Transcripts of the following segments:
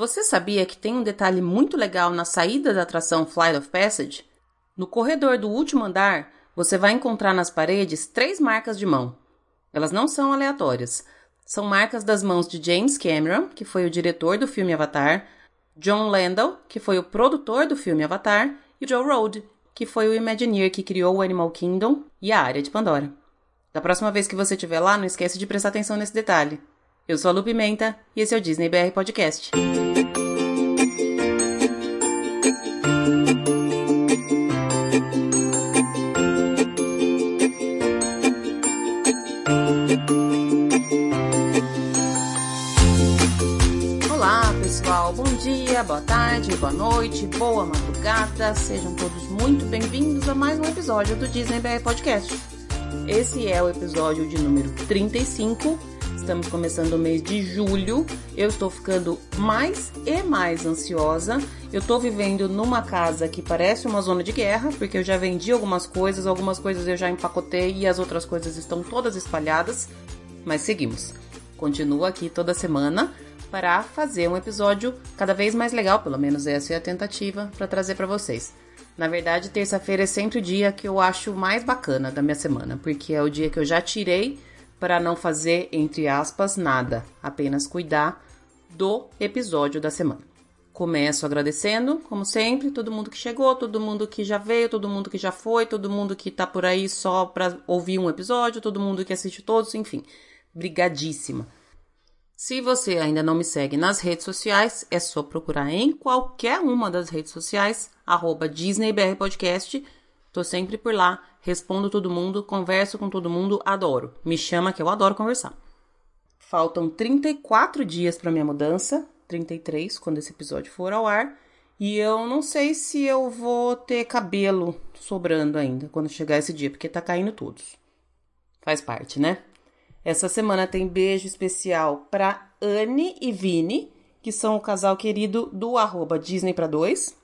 Você sabia que tem um detalhe muito legal na saída da atração Flight of Passage? No corredor do último andar, você vai encontrar nas paredes três marcas de mão. Elas não são aleatórias. São marcas das mãos de James Cameron, que foi o diretor do filme Avatar, John Landau, que foi o produtor do filme Avatar, e Joe Road, que foi o Imagineer que criou o Animal Kingdom e a área de Pandora. Da próxima vez que você estiver lá, não esqueça de prestar atenção nesse detalhe. Eu sou a Lu Pimenta e esse é o Disney BR Podcast. Olá, pessoal. Bom dia, boa tarde, boa noite, boa madrugada. Sejam todos muito bem-vindos a mais um episódio do Disney BR Podcast. Esse é o episódio de número 35 Estamos começando o mês de julho. Eu estou ficando mais e mais ansiosa. Eu estou vivendo numa casa que parece uma zona de guerra, porque eu já vendi algumas coisas, algumas coisas eu já empacotei e as outras coisas estão todas espalhadas. Mas seguimos. Continuo aqui toda semana para fazer um episódio cada vez mais legal, pelo menos essa é a tentativa para trazer para vocês. Na verdade, terça-feira é sempre o dia que eu acho mais bacana da minha semana, porque é o dia que eu já tirei para não fazer, entre aspas, nada, apenas cuidar do episódio da semana. Começo agradecendo, como sempre, todo mundo que chegou, todo mundo que já veio, todo mundo que já foi, todo mundo que tá por aí só para ouvir um episódio, todo mundo que assiste todos, enfim. Brigadíssima. Se você ainda não me segue nas redes sociais, é só procurar em qualquer uma das redes sociais, DisneyBRPodcast. Tô sempre por lá respondo todo mundo, converso com todo mundo, adoro. Me chama que eu adoro conversar. Faltam 34 dias para minha mudança, 33 quando esse episódio for ao ar, e eu não sei se eu vou ter cabelo sobrando ainda quando chegar esse dia, porque tá caindo todos. Faz parte, né? Essa semana tem beijo especial para Anne e Vini, que são o casal querido do arroba Disney para dois.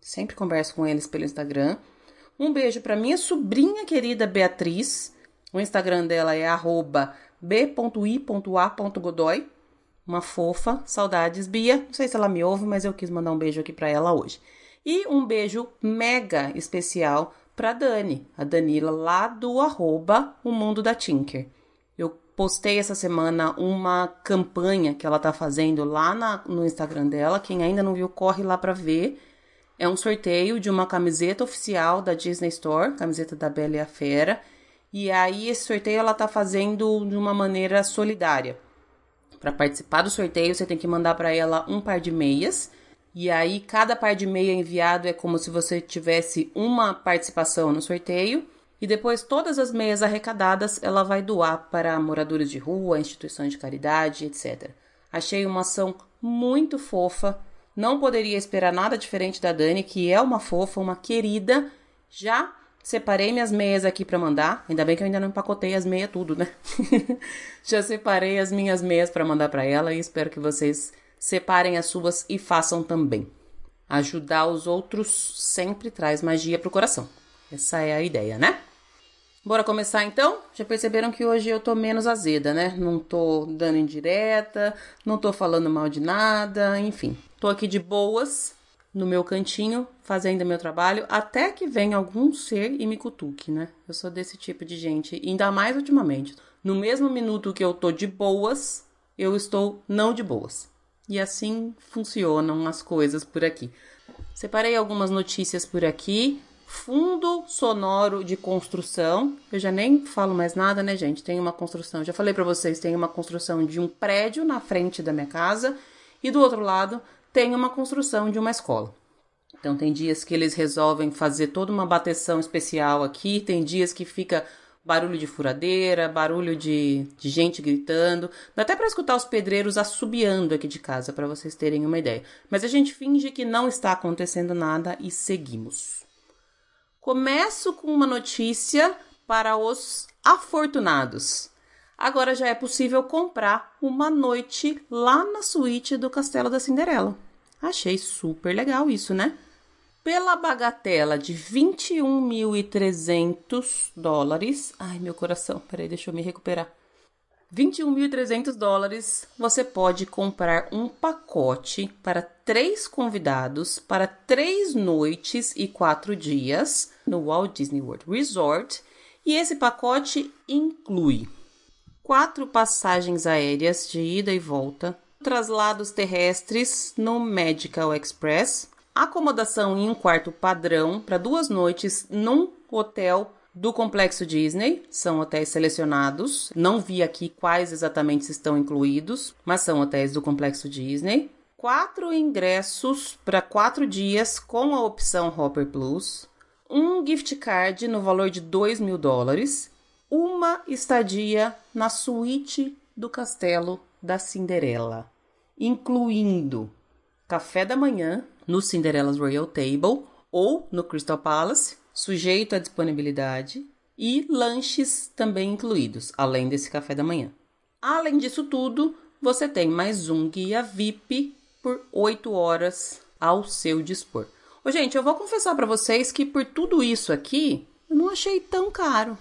Sempre converso com eles pelo Instagram. Um beijo para minha sobrinha querida Beatriz. O Instagram dela é b.i.a.godoy. Uma fofa. Saudades, Bia. Não sei se ela me ouve, mas eu quis mandar um beijo aqui para ela hoje. E um beijo mega especial para Dani, a Danila, lá do arroba O Mundo da Tinker. Eu postei essa semana uma campanha que ela tá fazendo lá na, no Instagram dela. Quem ainda não viu, corre lá para ver é um sorteio de uma camiseta oficial da Disney Store, camiseta da Bela e a Fera. E aí esse sorteio ela tá fazendo de uma maneira solidária. Para participar do sorteio, você tem que mandar para ela um par de meias. E aí cada par de meia enviado é como se você tivesse uma participação no sorteio. E depois todas as meias arrecadadas ela vai doar para moradores de rua, instituições de caridade, etc. Achei uma ação muito fofa não poderia esperar nada diferente da Dani, que é uma fofa, uma querida. Já separei minhas meias aqui para mandar. Ainda bem que eu ainda não empacotei as meias tudo, né? Já separei as minhas meias para mandar para ela e espero que vocês separem as suas e façam também. Ajudar os outros sempre traz magia pro coração. Essa é a ideia, né? Bora começar então? Já perceberam que hoje eu tô menos azeda, né? Não tô dando indireta, não tô falando mal de nada, enfim. Tô aqui de boas, no meu cantinho, fazendo meu trabalho, até que venha algum ser e me cutuque, né? Eu sou desse tipo de gente, ainda mais ultimamente. No mesmo minuto que eu tô de boas, eu estou não de boas. E assim funcionam as coisas por aqui. Separei algumas notícias por aqui fundo sonoro de construção. Eu já nem falo mais nada, né, gente? Tem uma construção, já falei para vocês, tem uma construção de um prédio na frente da minha casa e do outro lado tem uma construção de uma escola. Então tem dias que eles resolvem fazer toda uma bateção especial aqui, tem dias que fica barulho de furadeira, barulho de, de gente gritando. Dá até para escutar os pedreiros assobiando aqui de casa, para vocês terem uma ideia. Mas a gente finge que não está acontecendo nada e seguimos. Começo com uma notícia para os afortunados. Agora já é possível comprar uma noite lá na suíte do Castelo da Cinderela. Achei super legal isso, né? Pela bagatela de 21.300 dólares. Ai, meu coração, peraí, deixa eu me recuperar. 21.300 dólares, você pode comprar um pacote para três convidados para três noites e quatro dias no Walt Disney World Resort. E esse pacote inclui quatro passagens aéreas de ida e volta, traslados terrestres no Medical Express, acomodação em um quarto padrão para duas noites num hotel do Complexo Disney, são hotéis selecionados. Não vi aqui quais exatamente estão incluídos, mas são hotéis do Complexo Disney. Quatro ingressos para quatro dias com a opção Hopper Plus. Um gift card no valor de 2 mil dólares. Uma estadia na suíte do castelo da Cinderela, incluindo café da manhã no Cinderella's Royal Table ou no Crystal Palace, sujeito à disponibilidade, e lanches também incluídos, além desse café da manhã. Além disso tudo, você tem mais um guia VIP por 8 horas ao seu dispor. Ô, gente, eu vou confessar para vocês que por tudo isso aqui, eu não achei tão caro.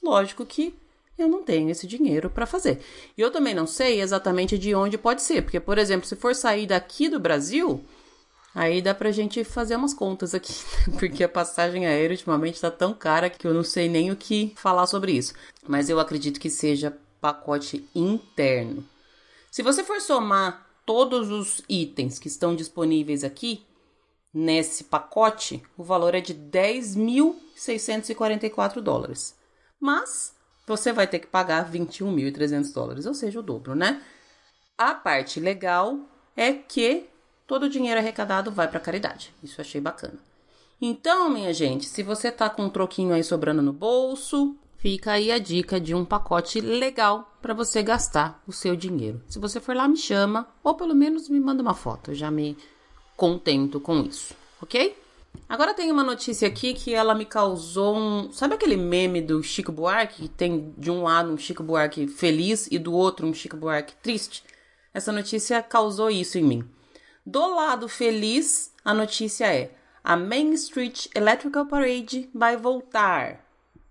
Lógico que eu não tenho esse dinheiro para fazer. E eu também não sei exatamente de onde pode ser, porque, por exemplo, se for sair daqui do Brasil, Aí dá pra gente fazer umas contas aqui, porque a passagem aérea ultimamente tá tão cara que eu não sei nem o que falar sobre isso. Mas eu acredito que seja pacote interno. Se você for somar todos os itens que estão disponíveis aqui nesse pacote, o valor é de 10.644 dólares. Mas você vai ter que pagar 21.300 dólares, ou seja, o dobro, né? A parte legal é que todo o dinheiro arrecadado vai para caridade. Isso achei bacana. Então, minha gente, se você tá com um troquinho aí sobrando no bolso, fica aí a dica de um pacote legal para você gastar o seu dinheiro. Se você for lá, me chama ou pelo menos me manda uma foto. Eu já me contento com isso, ok? Agora tem uma notícia aqui que ela me causou um. Sabe aquele meme do Chico Buarque? Que tem de um lado um Chico Buarque feliz e do outro um Chico Buarque triste? Essa notícia causou isso em mim. Do lado feliz, a notícia é: a Main Street Electrical Parade vai voltar.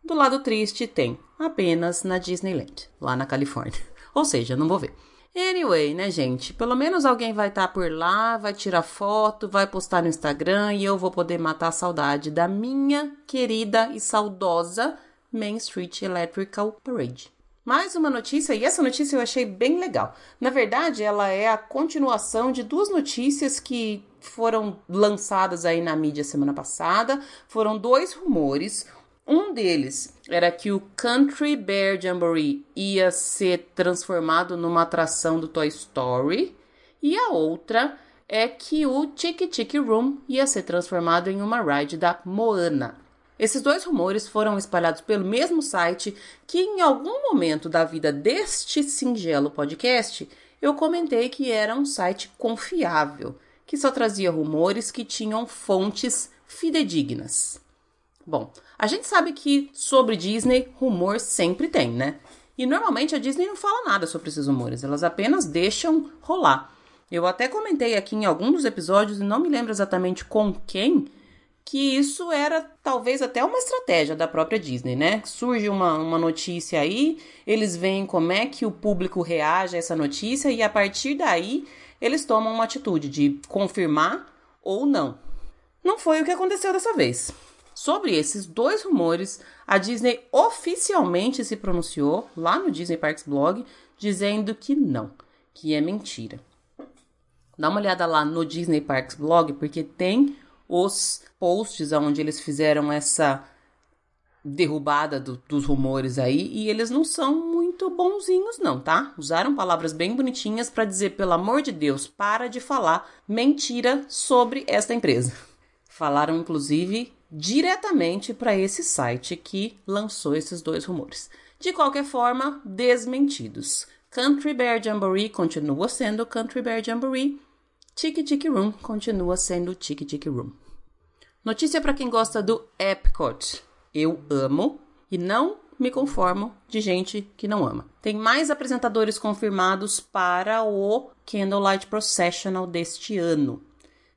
Do lado triste tem apenas na Disneyland, lá na Califórnia. Ou seja, não vou ver. Anyway, né, gente? Pelo menos alguém vai estar tá por lá, vai tirar foto, vai postar no Instagram e eu vou poder matar a saudade da minha querida e saudosa Main Street Electrical Parade. Mais uma notícia, e essa notícia eu achei bem legal. Na verdade, ela é a continuação de duas notícias que foram lançadas aí na mídia semana passada. Foram dois rumores. Um deles era que o Country Bear Jamboree ia ser transformado numa atração do Toy Story. E a outra é que o Tiki Tiki Room ia ser transformado em uma ride da Moana. Esses dois rumores foram espalhados pelo mesmo site que, em algum momento da vida deste singelo podcast, eu comentei que era um site confiável, que só trazia rumores que tinham fontes fidedignas. Bom, a gente sabe que sobre Disney, rumor sempre tem, né? E normalmente a Disney não fala nada sobre esses rumores, elas apenas deixam rolar. Eu até comentei aqui em algum dos episódios, e não me lembro exatamente com quem, que isso era talvez até uma estratégia da própria Disney, né? Surge uma, uma notícia aí, eles veem como é que o público reage a essa notícia e a partir daí eles tomam uma atitude de confirmar ou não. Não foi o que aconteceu dessa vez. Sobre esses dois rumores, a Disney oficialmente se pronunciou lá no Disney Parks Blog dizendo que não, que é mentira. Dá uma olhada lá no Disney Parks Blog porque tem os posts onde eles fizeram essa derrubada do, dos rumores aí e eles não são muito bonzinhos não, tá? Usaram palavras bem bonitinhas para dizer pelo amor de Deus, para de falar mentira sobre esta empresa. Falaram inclusive diretamente para esse site que lançou esses dois rumores. De qualquer forma, desmentidos. Country Bear Jamboree continua sendo Country Bear Jamboree Tiki Tiki Room continua sendo Tiki Tiki Room. Notícia para quem gosta do Epcot. Eu amo e não me conformo de gente que não ama. Tem mais apresentadores confirmados para o Candlelight Processional deste ano.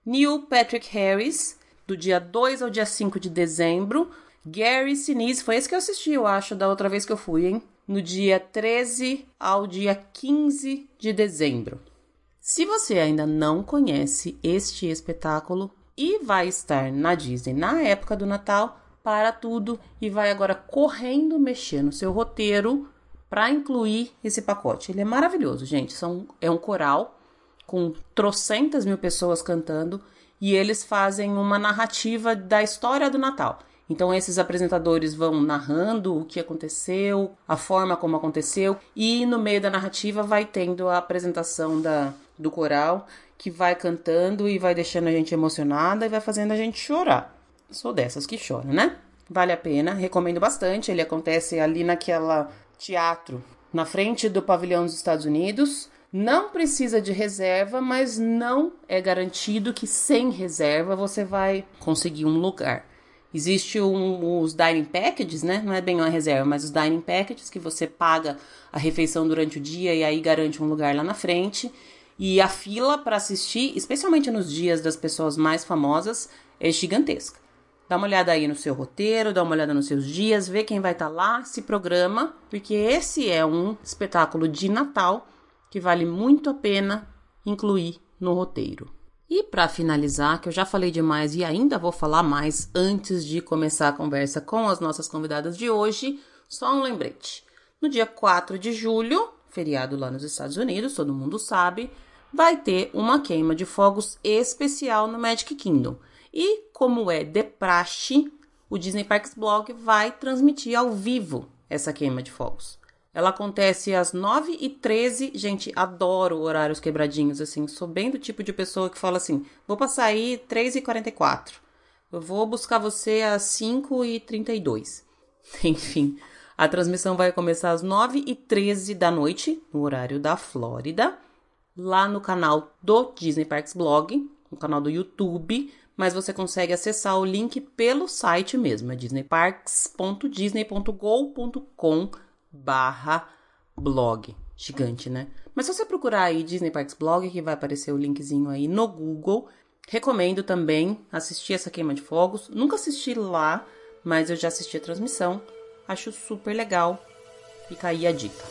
Neil Patrick Harris, do dia 2 ao dia 5 de dezembro. Gary Sinise, foi esse que eu assisti, eu acho, da outra vez que eu fui, hein? no dia 13 ao dia 15 de dezembro. Se você ainda não conhece este espetáculo e vai estar na Disney na época do Natal, para tudo e vai agora correndo mexer no seu roteiro para incluir esse pacote. Ele é maravilhoso, gente. São, é um coral com trocentas mil pessoas cantando e eles fazem uma narrativa da história do Natal. Então esses apresentadores vão narrando o que aconteceu, a forma como aconteceu e no meio da narrativa vai tendo a apresentação da, do coral que vai cantando e vai deixando a gente emocionada e vai fazendo a gente chorar. Sou dessas que choram, né? Vale a pena, recomendo bastante. Ele acontece ali naquela teatro, na frente do pavilhão dos Estados Unidos. Não precisa de reserva, mas não é garantido que sem reserva você vai conseguir um lugar. Existe um, os dining packages, né? Não é bem uma reserva, mas os dining packages que você paga a refeição durante o dia e aí garante um lugar lá na frente. E a fila para assistir, especialmente nos dias das pessoas mais famosas, é gigantesca. Dá uma olhada aí no seu roteiro, dá uma olhada nos seus dias, vê quem vai estar tá lá, se programa, porque esse é um espetáculo de Natal que vale muito a pena incluir no roteiro. E para finalizar, que eu já falei demais e ainda vou falar mais antes de começar a conversa com as nossas convidadas de hoje, só um lembrete. No dia 4 de julho, feriado lá nos Estados Unidos, todo mundo sabe, vai ter uma queima de fogos especial no Magic Kingdom. E, como é de praxe, o Disney Parks Blog vai transmitir ao vivo essa queima de fogos. Ela acontece às 9h13. Gente, adoro horários quebradinhos, assim. Sou bem do tipo de pessoa que fala assim: vou passar aí 3h44. Eu vou buscar você às 5h32. Enfim, a transmissão vai começar às 9h13 da noite, no horário da Flórida, lá no canal do Disney Parks Blog, no canal do YouTube mas você consegue acessar o link pelo site mesmo, é disneyparks.disney.go.com barra blog. Gigante, né? Mas se você procurar aí Disney Parks Blog, que vai aparecer o linkzinho aí no Google, recomendo também assistir essa queima de fogos. Nunca assisti lá, mas eu já assisti a transmissão. Acho super legal. Fica aí a dica.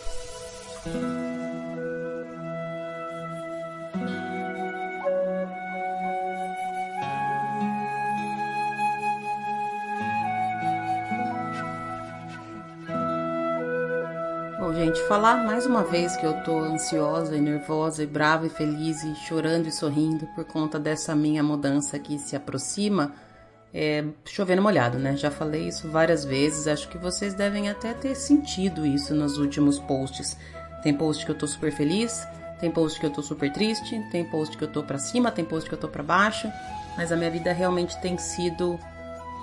Gente, falar mais uma vez que eu tô ansiosa e nervosa e brava e feliz e chorando e sorrindo por conta dessa minha mudança que se aproxima é chovendo molhado, né? Já falei isso várias vezes, acho que vocês devem até ter sentido isso nos últimos posts. Tem post que eu tô super feliz, tem post que eu tô super triste, tem post que eu tô para cima, tem post que eu tô para baixo, mas a minha vida realmente tem sido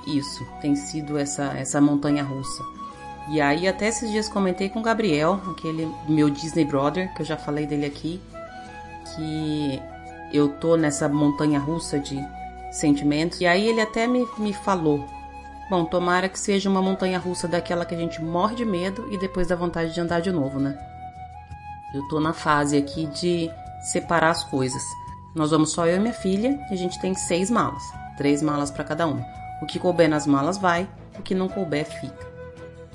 isso, tem sido essa essa montanha russa. E aí até esses dias comentei com o Gabriel, aquele meu Disney brother, que eu já falei dele aqui, que eu tô nessa montanha russa de sentimentos. E aí ele até me, me falou: Bom, tomara que seja uma montanha russa daquela que a gente morre de medo e depois dá vontade de andar de novo, né? Eu tô na fase aqui de separar as coisas. Nós vamos só eu e minha filha e a gente tem seis malas, três malas para cada uma. O que couber nas malas vai, o que não couber fica.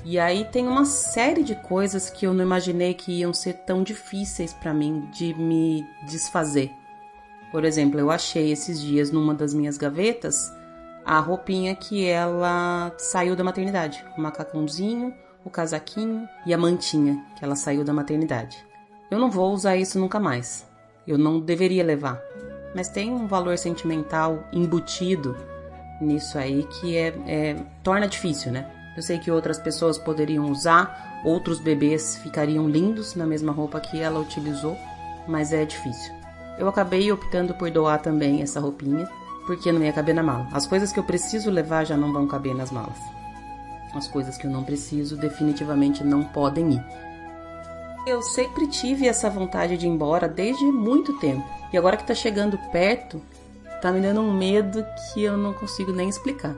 E aí tem uma série de coisas que eu não imaginei que iam ser tão difíceis para mim de me desfazer. Por exemplo, eu achei esses dias numa das minhas gavetas a roupinha que ela saiu da maternidade, o macacãozinho, o casaquinho e a mantinha que ela saiu da maternidade. Eu não vou usar isso nunca mais. Eu não deveria levar. Mas tem um valor sentimental embutido nisso aí que é, é torna difícil, né? Eu sei que outras pessoas poderiam usar, outros bebês ficariam lindos na mesma roupa que ela utilizou, mas é difícil. Eu acabei optando por doar também essa roupinha, porque não ia caber na mala. As coisas que eu preciso levar já não vão caber nas malas. As coisas que eu não preciso definitivamente não podem ir. Eu sempre tive essa vontade de ir embora desde muito tempo. E agora que tá chegando perto, tá me dando um medo que eu não consigo nem explicar.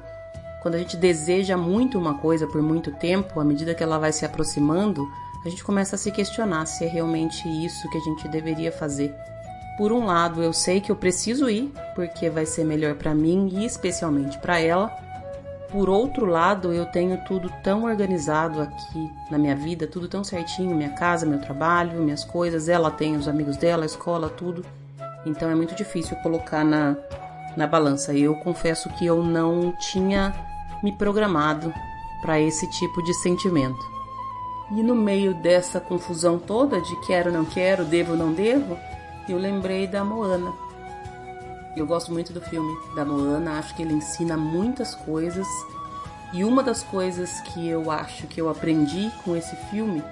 Quando a gente deseja muito uma coisa por muito tempo, à medida que ela vai se aproximando, a gente começa a se questionar se é realmente isso que a gente deveria fazer. Por um lado, eu sei que eu preciso ir, porque vai ser melhor para mim e especialmente para ela. por outro lado, eu tenho tudo tão organizado aqui na minha vida, tudo tão certinho, minha casa, meu trabalho, minhas coisas, ela tem os amigos dela, a escola, tudo. Então é muito difícil colocar na, na balança. Eu confesso que eu não tinha me programado para esse tipo de sentimento. E no meio dessa confusão toda de quero, não quero, devo, não devo, eu lembrei da Moana. Eu gosto muito do filme da Moana, acho que ele ensina muitas coisas. E uma das coisas que eu acho que eu aprendi com esse filme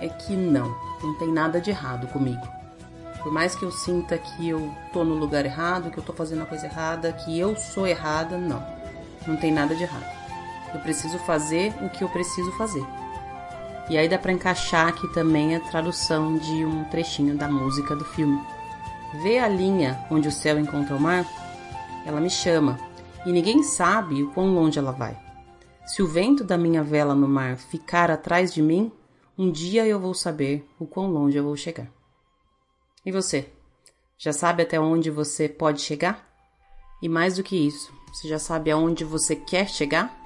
é que não, não tem nada de errado comigo. Por mais que eu sinta que eu tô no lugar errado, que eu tô fazendo a coisa errada, que eu sou errada, não. Não tem nada de errado. Eu preciso fazer o que eu preciso fazer. E aí dá para encaixar aqui também a tradução de um trechinho da música do filme. Vê a linha onde o céu encontra o mar? Ela me chama, e ninguém sabe o quão longe ela vai. Se o vento da minha vela no mar ficar atrás de mim, um dia eu vou saber o quão longe eu vou chegar. E você? Já sabe até onde você pode chegar? E mais do que isso, você já sabe aonde você quer chegar?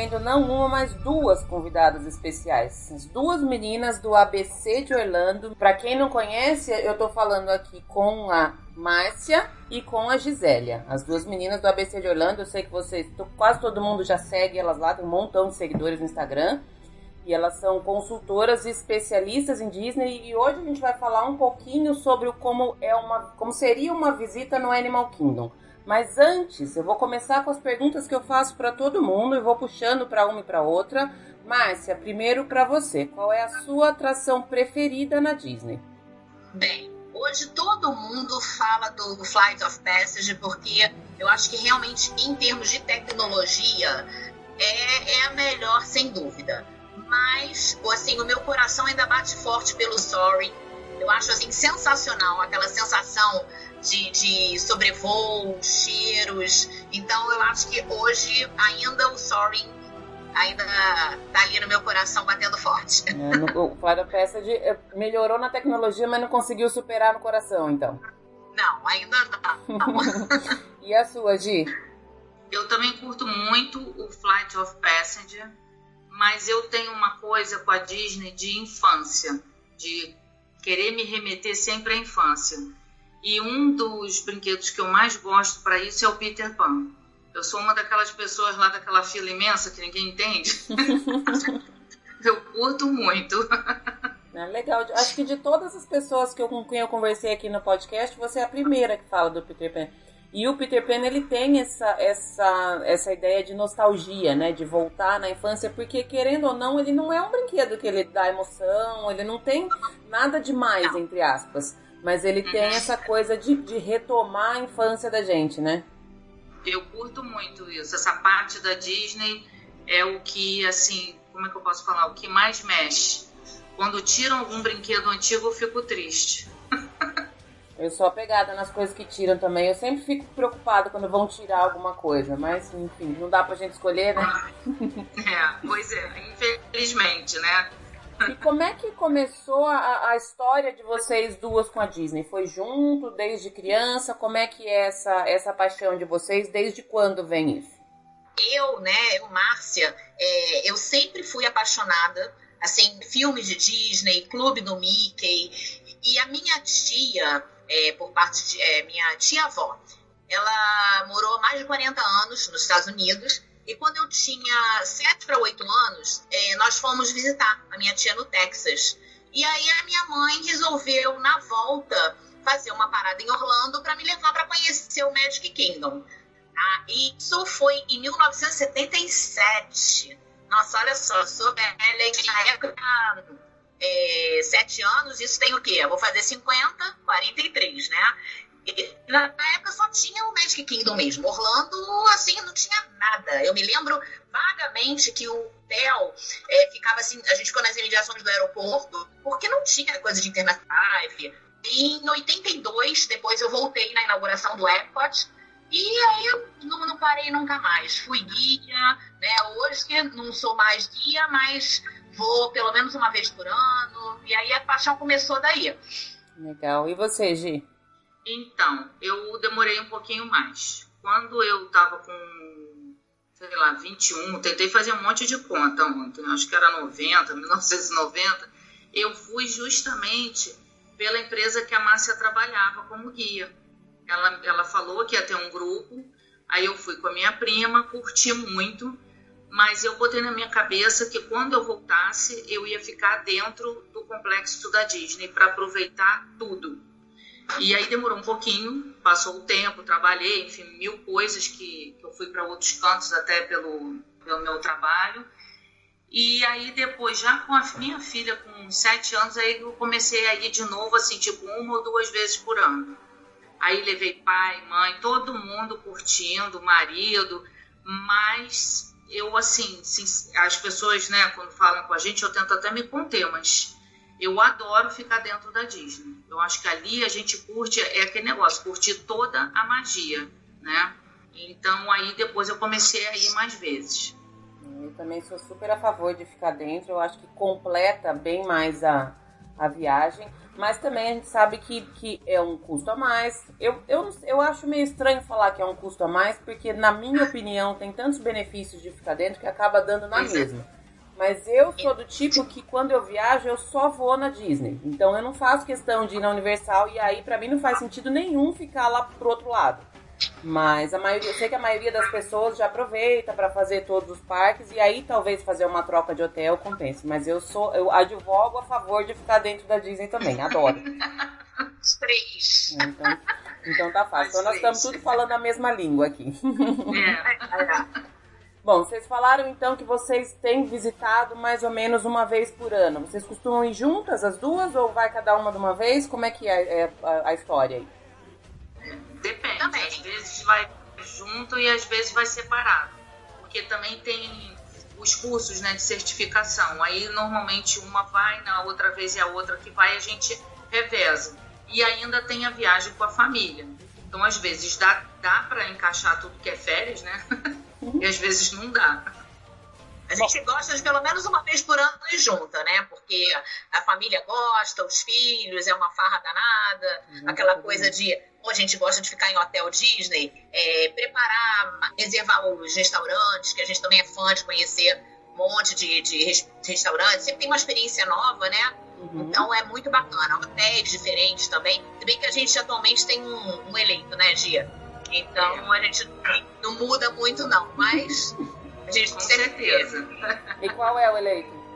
Recebendo não uma, mas duas convidadas especiais. As duas meninas do ABC de Orlando. Para quem não conhece, eu tô falando aqui com a Márcia e com a Gisélia. As duas meninas do ABC de Orlando. Eu sei que vocês, quase todo mundo já segue elas lá, tem um montão de seguidores no Instagram. E elas são consultoras e especialistas em Disney. E hoje a gente vai falar um pouquinho sobre como é uma, como seria uma visita no Animal Kingdom. Mas antes, eu vou começar com as perguntas que eu faço para todo mundo e vou puxando para uma e para outra. Márcia, primeiro para você, qual é a sua atração preferida na Disney? Bem, hoje todo mundo fala do Flight of Passage porque eu acho que realmente em termos de tecnologia é, é a melhor sem dúvida. Mas assim, o meu coração ainda bate forte pelo Sorry. Eu acho assim sensacional aquela sensação de, de sobrevoo, cheiros. Então eu acho que hoje ainda o Soaring ainda tá ali no meu coração batendo forte. É, no, o Flávio Passage eh, melhorou na tecnologia, mas não conseguiu superar no coração, então. Não, ainda não. e a sua, Gi? Eu também curto muito o Flight of Passenger, mas eu tenho uma coisa com a Disney de infância, de querer me remeter sempre à infância. E um dos brinquedos que eu mais gosto para isso é o Peter Pan. Eu sou uma daquelas pessoas lá daquela fila imensa que ninguém entende. eu curto muito. É legal. Acho que de todas as pessoas que eu, com quem eu conversei aqui no podcast, você é a primeira que fala do Peter Pan. E o Peter Pan ele tem essa, essa, essa ideia de nostalgia, né? De voltar na infância, porque querendo ou não, ele não é um brinquedo que ele dá emoção, ele não tem nada demais, entre aspas. Mas ele tem essa coisa de, de retomar a infância da gente, né? Eu curto muito isso. Essa parte da Disney é o que, assim, como é que eu posso falar? O que mais mexe. Quando tiram algum brinquedo antigo, eu fico triste. Eu sou apegada nas coisas que tiram também. Eu sempre fico preocupada quando vão tirar alguma coisa. Mas, enfim, não dá pra gente escolher, né? É, pois é, infelizmente, né? E como é que começou a, a, história de vocês duas com a Disney? Foi junto, desde criança? Como é que é essa, essa paixão de vocês? Desde quando vem isso? Eu, né, eu, Márcia, é, eu sempre fui apaixonada, assim, filmes de Disney, Clube do Mickey. E a minha tia, é, por parte de é, minha tia-avó, ela morou mais de 40 anos nos Estados Unidos e quando eu tinha 7 para 8 anos, é, nós fomos visitar a minha tia no Texas. E aí a minha mãe resolveu, na volta, fazer uma parada em Orlando para me levar para conhecer o Magic Kingdom. Ah, isso foi em 1977. Nossa, olha só, sou velha na época, é, 7 anos, isso tem o quê? Eu vou fazer 50, 43, né? na época só tinha o Magic Kingdom mesmo. Orlando, assim, não tinha nada. Eu me lembro vagamente que o hotel é, ficava assim, a gente ficou nas imediações do aeroporto, porque não tinha coisa de internet live. Em 82, depois eu voltei na inauguração do Epcot, e aí eu não, não, parei nunca mais. Fui guia, né? Hoje não sou mais guia, mas vou pelo menos uma vez por ano. E aí a paixão começou daí. Legal. E você, Gi? Então, eu demorei um pouquinho mais. Quando eu tava com, sei lá, 21, tentei fazer um monte de conta ontem, acho que era 90, 1990, eu fui justamente pela empresa que a Márcia trabalhava como guia. Ela, ela falou que ia ter um grupo, aí eu fui com a minha prima, curti muito, mas eu botei na minha cabeça que quando eu voltasse, eu ia ficar dentro do complexo da Disney para aproveitar tudo. E aí demorou um pouquinho, passou o tempo, trabalhei, enfim, mil coisas que, que eu fui para outros cantos até pelo, pelo meu trabalho. E aí depois, já com a minha filha com sete anos, aí eu comecei a ir de novo, assim, tipo uma ou duas vezes por ano. Aí levei pai, mãe, todo mundo curtindo, marido, mas eu, assim, as pessoas, né, quando falam com a gente, eu tento até me conter, mas eu adoro ficar dentro da Disney. Eu acho que ali a gente curte, é aquele negócio, curtir toda a magia, né? Então aí depois eu comecei a ir mais vezes. Eu também sou super a favor de ficar dentro, eu acho que completa bem mais a, a viagem mas também a gente sabe que, que é um custo a mais. Eu, eu, eu acho meio estranho falar que é um custo a mais, porque, na minha opinião, tem tantos benefícios de ficar dentro que acaba dando na é. mesma. Mas eu sou do tipo que quando eu viajo, eu só vou na Disney. Então eu não faço questão de ir na Universal e aí para mim não faz sentido nenhum ficar lá pro outro lado. Mas a maioria, eu sei que a maioria das pessoas já aproveita para fazer todos os parques e aí talvez fazer uma troca de hotel compense. Mas eu sou, eu advogo a favor de ficar dentro da Disney também, adoro. Os três. É, então, então tá fácil. Então nós estamos tudo falando a mesma língua aqui. É, é. Bom, vocês falaram então que vocês têm visitado mais ou menos uma vez por ano. Vocês costumam ir juntas as duas ou vai cada uma de uma vez? Como é que é, é a, a história aí? Depende. Também. Às vezes vai junto e às vezes vai separado. Porque também tem os cursos né, de certificação. Aí normalmente uma vai, na outra vez é a outra que vai, a gente reveza. E ainda tem a viagem com a família. Então, às vezes, dá, dá para encaixar tudo que é férias, né? e às vezes não dá. A gente gosta de pelo menos uma vez por ano ir junta, né? Porque a família gosta, os filhos, é uma farra danada, uhum. aquela coisa de como a gente gosta de ficar em hotel Disney, é, preparar, reservar os restaurantes, que a gente também é fã de conhecer um monte de, de restaurantes, sempre tem uma experiência nova, né? Uhum. Então é muito bacana. Hotéis diferentes também. Se bem que a gente atualmente tem um, um eleito, né, Gia? Então a gente não muda muito, não, mas gente com certeza. E qual é o eleito?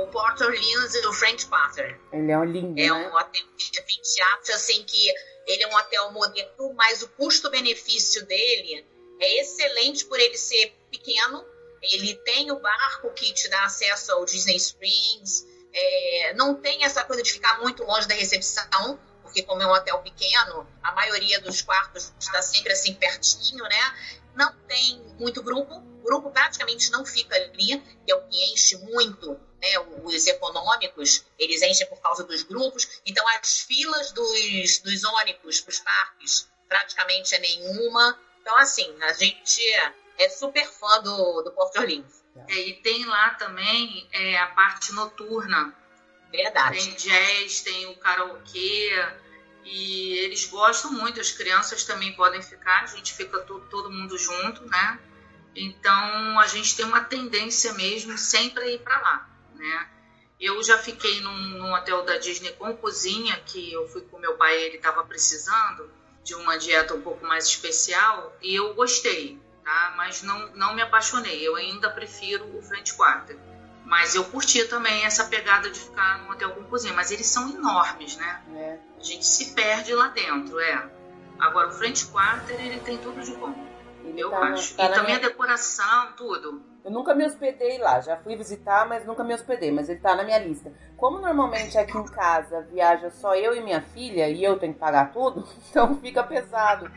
O Port Orleans e o French Quarter. Ele é um lindo, É né? um hotel que acha assim que ele é um hotel moderno, mas o custo-benefício dele é excelente por ele ser pequeno. Ele tem o barco que te dá acesso ao Disney Springs. É, não tem essa coisa de ficar muito longe da recepção, porque como é um hotel pequeno, a maioria dos quartos está sempre assim pertinho, né? Não tem muito grupo, grupo praticamente não fica ali, que é o que enche muito né, os econômicos, eles enchem por causa dos grupos. Então, as filas dos, dos ônibus para os parques praticamente é nenhuma. Então, assim, a gente é super fã do, do Porto Orleans. É, e tem lá também é, a parte noturna. Verdade. Tem jazz, tem o karaokê. E eles gostam muito, as crianças também podem ficar, a gente fica todo, todo mundo junto, né? Então a gente tem uma tendência mesmo sempre a ir para lá né? Eu já fiquei num, num, hotel da Disney com cozinha, que eu fui com meu pai, ele estava precisando de uma dieta um pouco mais especial, e eu gostei, tá? Mas não, não me apaixonei, eu ainda prefiro o French Quarter. Mas eu curti também essa pegada de ficar num hotel com cozinha, mas eles são enormes, né? É. A gente se perde lá dentro, é. Agora, o French Quarter, ele tem tudo de bom, ele eu tá, acho. Tá e também minha... a decoração, tudo. Eu nunca me hospedei lá, já fui visitar, mas nunca me hospedei, mas ele tá na minha lista. Como normalmente aqui em casa viaja só eu e minha filha e eu tenho que pagar tudo, então fica pesado.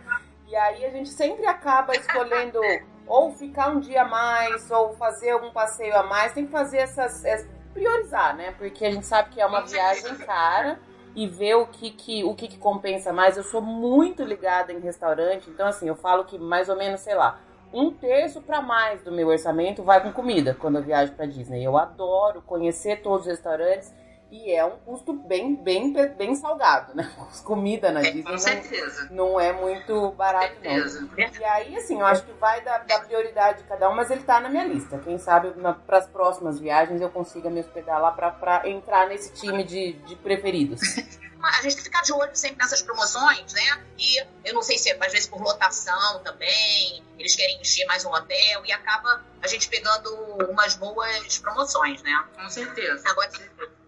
E aí a gente sempre acaba escolhendo ou ficar um dia a mais, ou fazer algum passeio a mais, tem que fazer essas. É, priorizar, né? Porque a gente sabe que é uma viagem cara e ver o que, que, o que, que compensa mais. Eu sou muito ligada em restaurante, então assim, eu falo que mais ou menos, sei lá, um terço para mais do meu orçamento vai com comida quando eu viajo para Disney. Eu adoro conhecer todos os restaurantes e é um custo bem, bem, bem salgado, né? Comida na é, Disney com certeza. Não, não é muito barato, não. E aí, assim, eu acho que vai da, da prioridade de cada um, mas ele tá na minha lista. Quem sabe para as próximas viagens eu consiga me hospedar lá para entrar nesse time de, de preferidos. a gente tem que ficar de olho sempre nessas promoções, né? E eu não sei se às vezes por lotação também, eles querem encher mais um hotel e acaba a gente pegando umas boas promoções, né? Com certeza. Agora, com certeza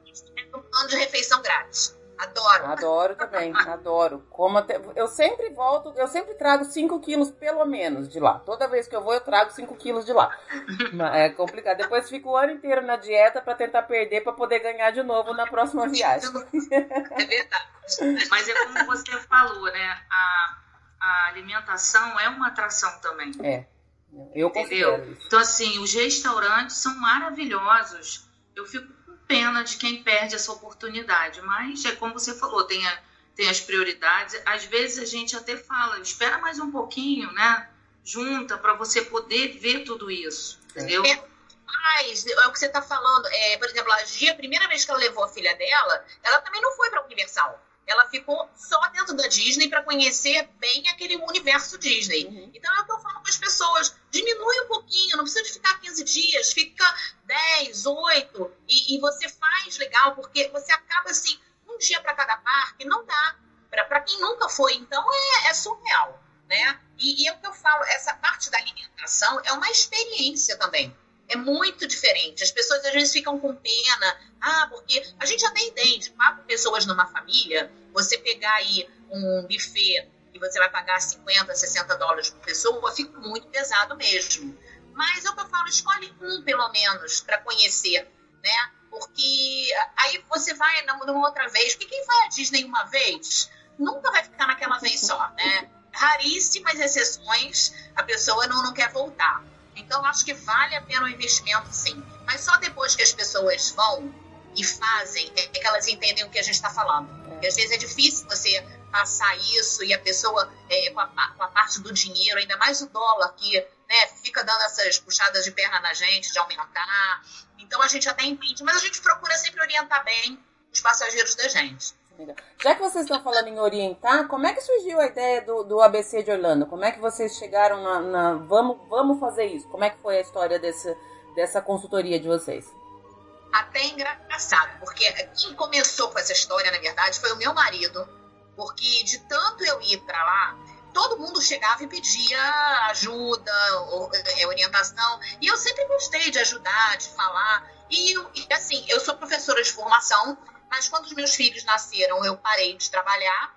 um plano de refeição grátis. Adoro. Adoro também, adoro. Como até, eu sempre volto, eu sempre trago 5 quilos pelo menos de lá. Toda vez que eu vou, eu trago 5 quilos de lá. É complicado. Depois fico o ano inteiro na dieta para tentar perder para poder ganhar de novo na próxima viagem. É verdade. Mas é como você falou, né? A, a alimentação é uma atração também. É. Eu Entendeu? Então, assim, os restaurantes são maravilhosos. Eu fico pena de quem perde essa oportunidade, mas é como você falou, tem, a, tem as prioridades. Às vezes a gente até fala, espera mais um pouquinho, né? Junta para você poder ver tudo isso, entendeu? É, mas é o que você está falando. É, por exemplo, a Gia, a primeira vez que ela levou a filha dela, ela também não foi para a Universal ela ficou só dentro da Disney para conhecer bem aquele universo Disney. Uhum. Então é o que eu falo com as pessoas: diminui um pouquinho, não precisa de ficar 15 dias, fica 10, 8, e, e você faz legal, porque você acaba assim, um dia para cada parque, não dá. Para quem nunca foi, então é, é surreal. Né? E, e é o que eu falo: essa parte da alimentação é uma experiência também é muito diferente. As pessoas às vezes ficam com pena. Ah, porque a gente até entende, quatro pessoas numa família, você pegar aí um buffet e você vai pagar 50, 60 dólares por pessoa, fica muito pesado mesmo. Mas é o que eu falo, escolhe um pelo menos para conhecer, né? Porque aí você vai numa outra vez. Porque quem vai à Disney uma vez nunca vai ficar naquela vez só, né? Raríssimas exceções, a pessoa não, não quer voltar. Então, acho que vale a pena o investimento, sim. Mas só depois que as pessoas vão e fazem é que elas entendem o que a gente está falando. Porque às vezes é difícil você passar isso e a pessoa, é, com, a, com, a, parte do dinheiro, ainda mais o dólar, que né, fica dando essas puxadas de perna na gente, de aumentar. Então, a gente até entende, mas a gente procura sempre orientar bem os passageiros da gente. Já que vocês estão falando em orientar, como é que surgiu a ideia do, do ABC de Orlando? Como é que vocês chegaram na, na, vamos, vamos fazer isso? Como é que foi a história desse, dessa consultoria de vocês? Até engraçado, porque quem começou com essa história, na verdade, foi o meu marido. Porque de tanto eu ir para lá, todo mundo chegava e pedia ajuda, é, orientação. E eu sempre gostei de ajudar, de falar. E, assim, eu sou professora de formação, mas quando os meus filhos nasceram, eu parei de trabalhar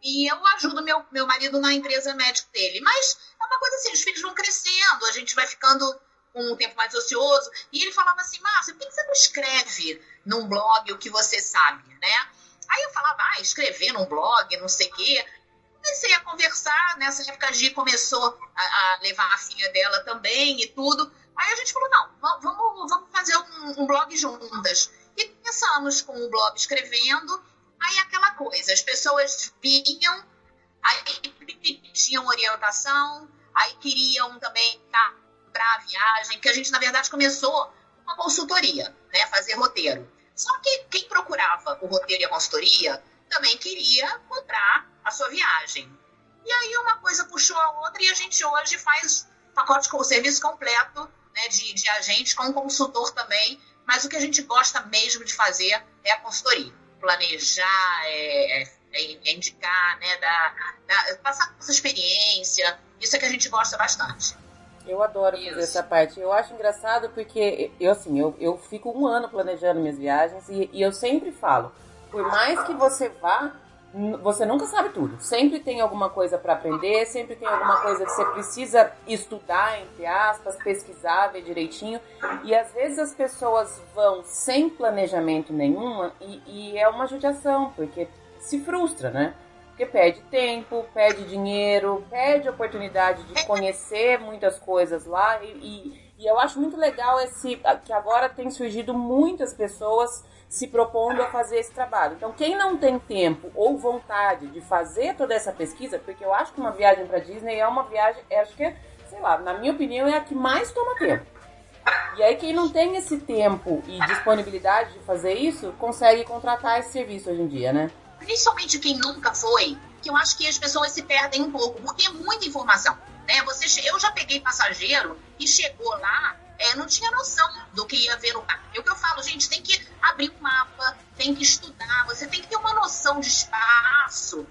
e eu ajudo meu, meu marido na empresa médica dele. Mas é uma coisa assim, os filhos vão crescendo, a gente vai ficando com um tempo mais ocioso. E ele falava assim, Márcia, por que você não escreve num blog o que você sabe, né? Aí eu falava, ah, escrever num blog, não sei o quê. Comecei a conversar, nessa época a Gi começou a, a, levar a filha dela também e tudo. Aí a gente falou, não, vamos, vamos fazer um, um blog juntas. E começamos com o blog escrevendo, aí aquela coisa, as pessoas vinham, aí pediam orientação, aí queriam também para a viagem, que a gente, na verdade, começou uma consultoria, né, fazer roteiro. Só que quem procurava o roteiro e a consultoria também queria comprar a sua viagem. E aí uma coisa puxou a outra e a gente hoje faz pacote com o serviço completo né, de, de agente com consultor também mas o que a gente gosta mesmo de fazer é a consultoria. Planejar, é, é, é indicar, né, dar, dar, passar essa experiência. Isso é que a gente gosta bastante. Eu adoro fazer essa parte. Eu acho engraçado porque eu assim, eu, eu fico um ano planejando minhas viagens e, e eu sempre falo, por mais que você vá você nunca sabe tudo. Sempre tem alguma coisa para aprender, sempre tem alguma coisa que você precisa estudar, entre aspas, pesquisar, ver direitinho. E às vezes as pessoas vão sem planejamento nenhuma e, e é uma judiação, porque se frustra, né? Porque perde tempo, perde dinheiro, perde oportunidade de conhecer muitas coisas lá. E, e, e eu acho muito legal esse que agora tem surgido muitas pessoas se propondo a fazer esse trabalho. Então, quem não tem tempo ou vontade de fazer toda essa pesquisa, porque eu acho que uma viagem para Disney é uma viagem, acho que, sei lá, na minha opinião, é a que mais toma tempo. E aí, quem não tem esse tempo e disponibilidade de fazer isso, consegue contratar esse serviço hoje em dia, né? Principalmente quem nunca foi, que eu acho que as pessoas se perdem um pouco, porque é muita informação. Né? Você, eu já peguei passageiro e chegou lá, é, não tinha noção do que ia ver no parque. É o que eu falo, gente, tem que abrir um mapa, tem que estudar, você tem que ter uma noção de espaço,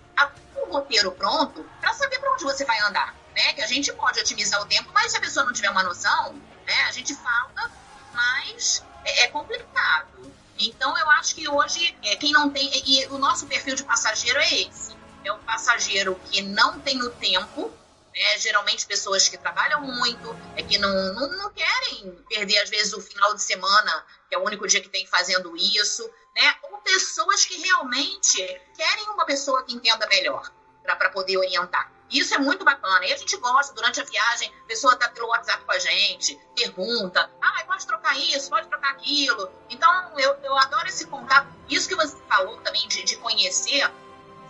um roteiro pronto, para saber para onde você vai andar. Né? Que a gente pode otimizar o tempo, mas se a pessoa não tiver uma noção, né? A gente fala, mas é, é complicado. Então eu acho que hoje é, quem não tem e o nosso perfil de passageiro é esse. É o passageiro que não tem o tempo, né? Geralmente pessoas que trabalham muito, é que não, não, não, querem perder às vezes o final de semana, que é o único dia que tem fazendo isso, né? Ou pessoas que realmente querem uma pessoa que entenda melhor para poder orientar. Isso é muito bacana. E a gente gosta, durante a viagem, a pessoa tá pelo WhatsApp com a gente, pergunta, ah, pode trocar isso, pode trocar aquilo. Então, eu, eu adoro esse contato. Isso que você falou também de, de conhecer,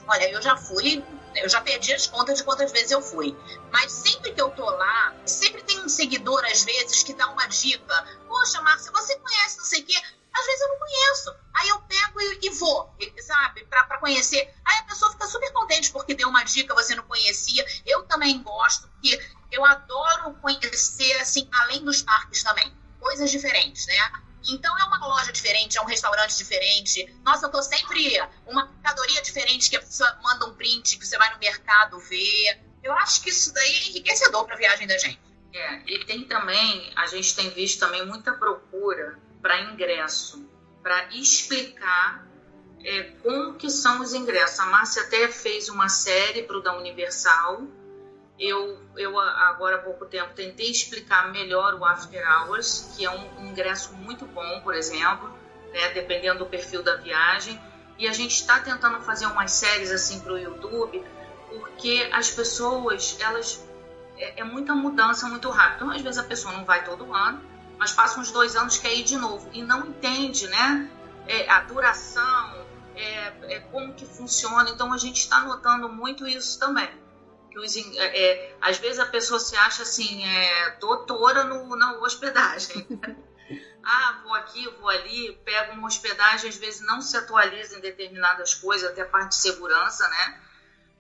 olha, eu já fui, eu já perdi as contas de quantas vezes eu fui. Mas sempre que eu tô lá, sempre tem um seguidor, às vezes, que dá uma dica. Poxa, Márcia, você conhece não sei o quê? Às vezes eu não conheço. Aí eu pego e, e vou, sabe, para conhecer. Aí a pessoa fica super contente porque deu uma dica, você não conhecia. Eu também gosto, porque eu adoro conhecer, assim, além dos parques também. Coisas diferentes, né? Então é uma loja diferente, é um restaurante diferente. Nossa, eu tô sempre uma mercadoria diferente que a pessoa manda um print que você vai no mercado ver. Eu acho que isso daí é enriquecedor para a viagem da gente. É, e tem também, a gente tem visto também muita procura para ingresso, para explicar é, como que são os ingressos. A Márcia até fez uma série para o da Universal. Eu, eu, agora há pouco tempo, tentei explicar melhor o After Hours, que é um ingresso muito bom, por exemplo, né, dependendo do perfil da viagem. E a gente está tentando fazer umas séries assim para o YouTube, porque as pessoas, elas é, é muita mudança muito rápido. Então, às vezes a pessoa não vai todo ano, mas passa uns dois anos quer ir de novo e não entende, né? É, a duração, é, é, como que funciona. Então a gente está notando muito isso também. Que os, é, é, às vezes a pessoa se acha assim, é, doutora no, na hospedagem. ah, vou aqui, vou ali, pego uma hospedagem, às vezes não se atualiza em determinadas coisas, até a parte de segurança, né?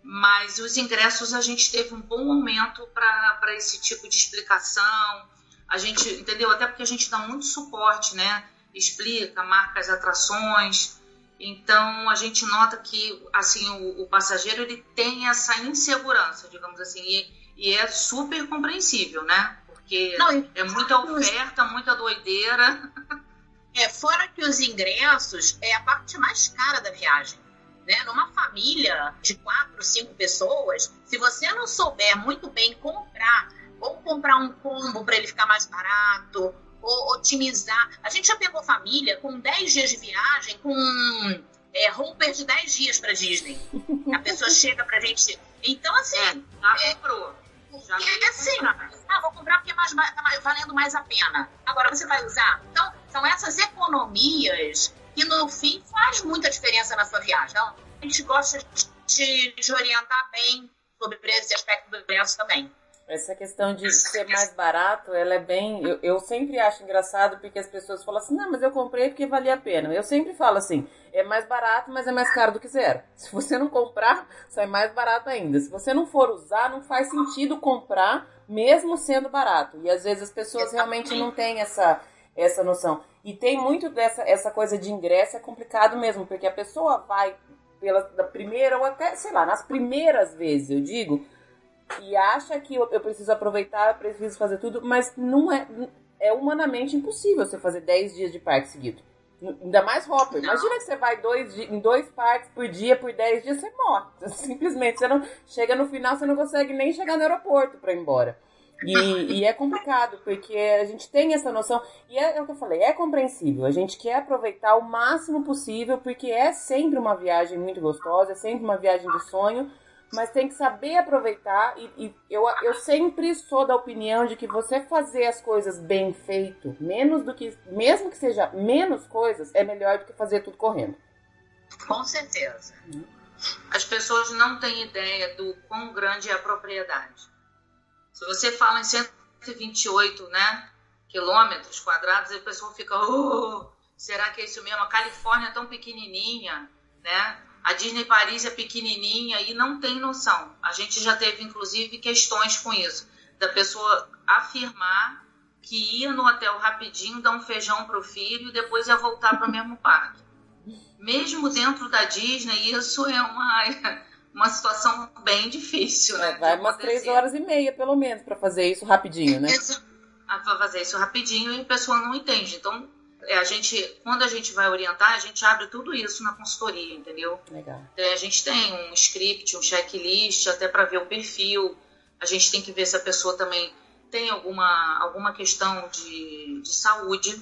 Mas os ingressos a gente teve um bom aumento para esse tipo de explicação, a gente, entendeu? Até porque a gente dá muito suporte, né? Explica, marca as atrações. Então a gente nota que assim o, o passageiro ele tem essa insegurança, digamos assim, e, e é super compreensível, né? Porque Não, é muita oferta, muita doideira. É, fora que os ingressos é a parte mais cara da viagem. Né? Numa família de quatro, cinco pessoas, se você não souber muito bem comprar ou comprar um combo para ele ficar mais barato, otimizar. A gente já pegou família com 10 dias de viagem, com é, romper de 10 dias para Disney. A pessoa chega pra gente. Então, assim. É, já é, comprou. Já é assim, ah, vou comprar porque é mais, tá valendo mais a pena. Agora você vai usar. Então, são essas economias que no fim faz muita diferença na sua viagem. Então, a gente gosta de, de orientar bem sobre esse aspecto do preço também. Essa questão de ser mais barato, ela é bem. Eu, eu, sempre acho engraçado porque as pessoas falam assim: não, mas eu comprei porque valia a pena. Eu sempre falo assim: é mais barato, mas é mais caro do que zero. Se você não comprar, sai mais barato ainda. Se você não for usar, não faz sentido comprar, mesmo sendo barato. E às vezes as pessoas realmente não têm essa, essa noção. E tem muito dessa essa coisa de ingresso, é complicado mesmo, porque a pessoa vai pela da primeira, ou até, sei lá, nas primeiras vezes, eu digo e acha que eu, eu preciso aproveitar, eu preciso fazer tudo, mas não é, é humanamente impossível você fazer 10 dias de parque seguido. Ainda mais Hopper. Imagina que você vai dois, em dois parques por dia, por 10 dias, você morre. Simplesmente, você não chega no final, você não consegue nem chegar no aeroporto para ir embora. E, e, é complicado, porque a gente tem essa noção, e é, é, o que eu falei, é compreensível. A gente quer aproveitar o máximo possível, porque é sempre uma viagem muito gostosa, é sempre uma viagem de sonho, mas tem que saber aproveitar. E, e eu, eu sempre sou da opinião de que você fazer as coisas bem feito, menos do que, mesmo que seja menos coisas, é melhor do que fazer tudo correndo. Com certeza. As pessoas não têm ideia do quão grande é a propriedade. Se você fala em 128 né, quilômetros quadrados, o pessoal fica, oh, será que é isso mesmo? A Califórnia é tão pequenininha, né? A Disney Paris é pequenininha e não tem noção. A gente já teve, inclusive, questões com isso. Da pessoa afirmar que ia no hotel rapidinho, dar um feijão para o filho e depois ia voltar para o mesmo parque. Mesmo dentro da Disney, isso é uma, uma situação bem difícil. Né, vai umas três horas e meia, pelo menos, para fazer isso rapidinho, né? Para fazer isso rapidinho e a pessoa não entende. Então, a gente, quando a gente vai orientar, a gente abre tudo isso na consultoria, entendeu? Legal. Então, a gente tem um script, um checklist, até para ver o perfil. A gente tem que ver se a pessoa também tem alguma, alguma questão de, de saúde,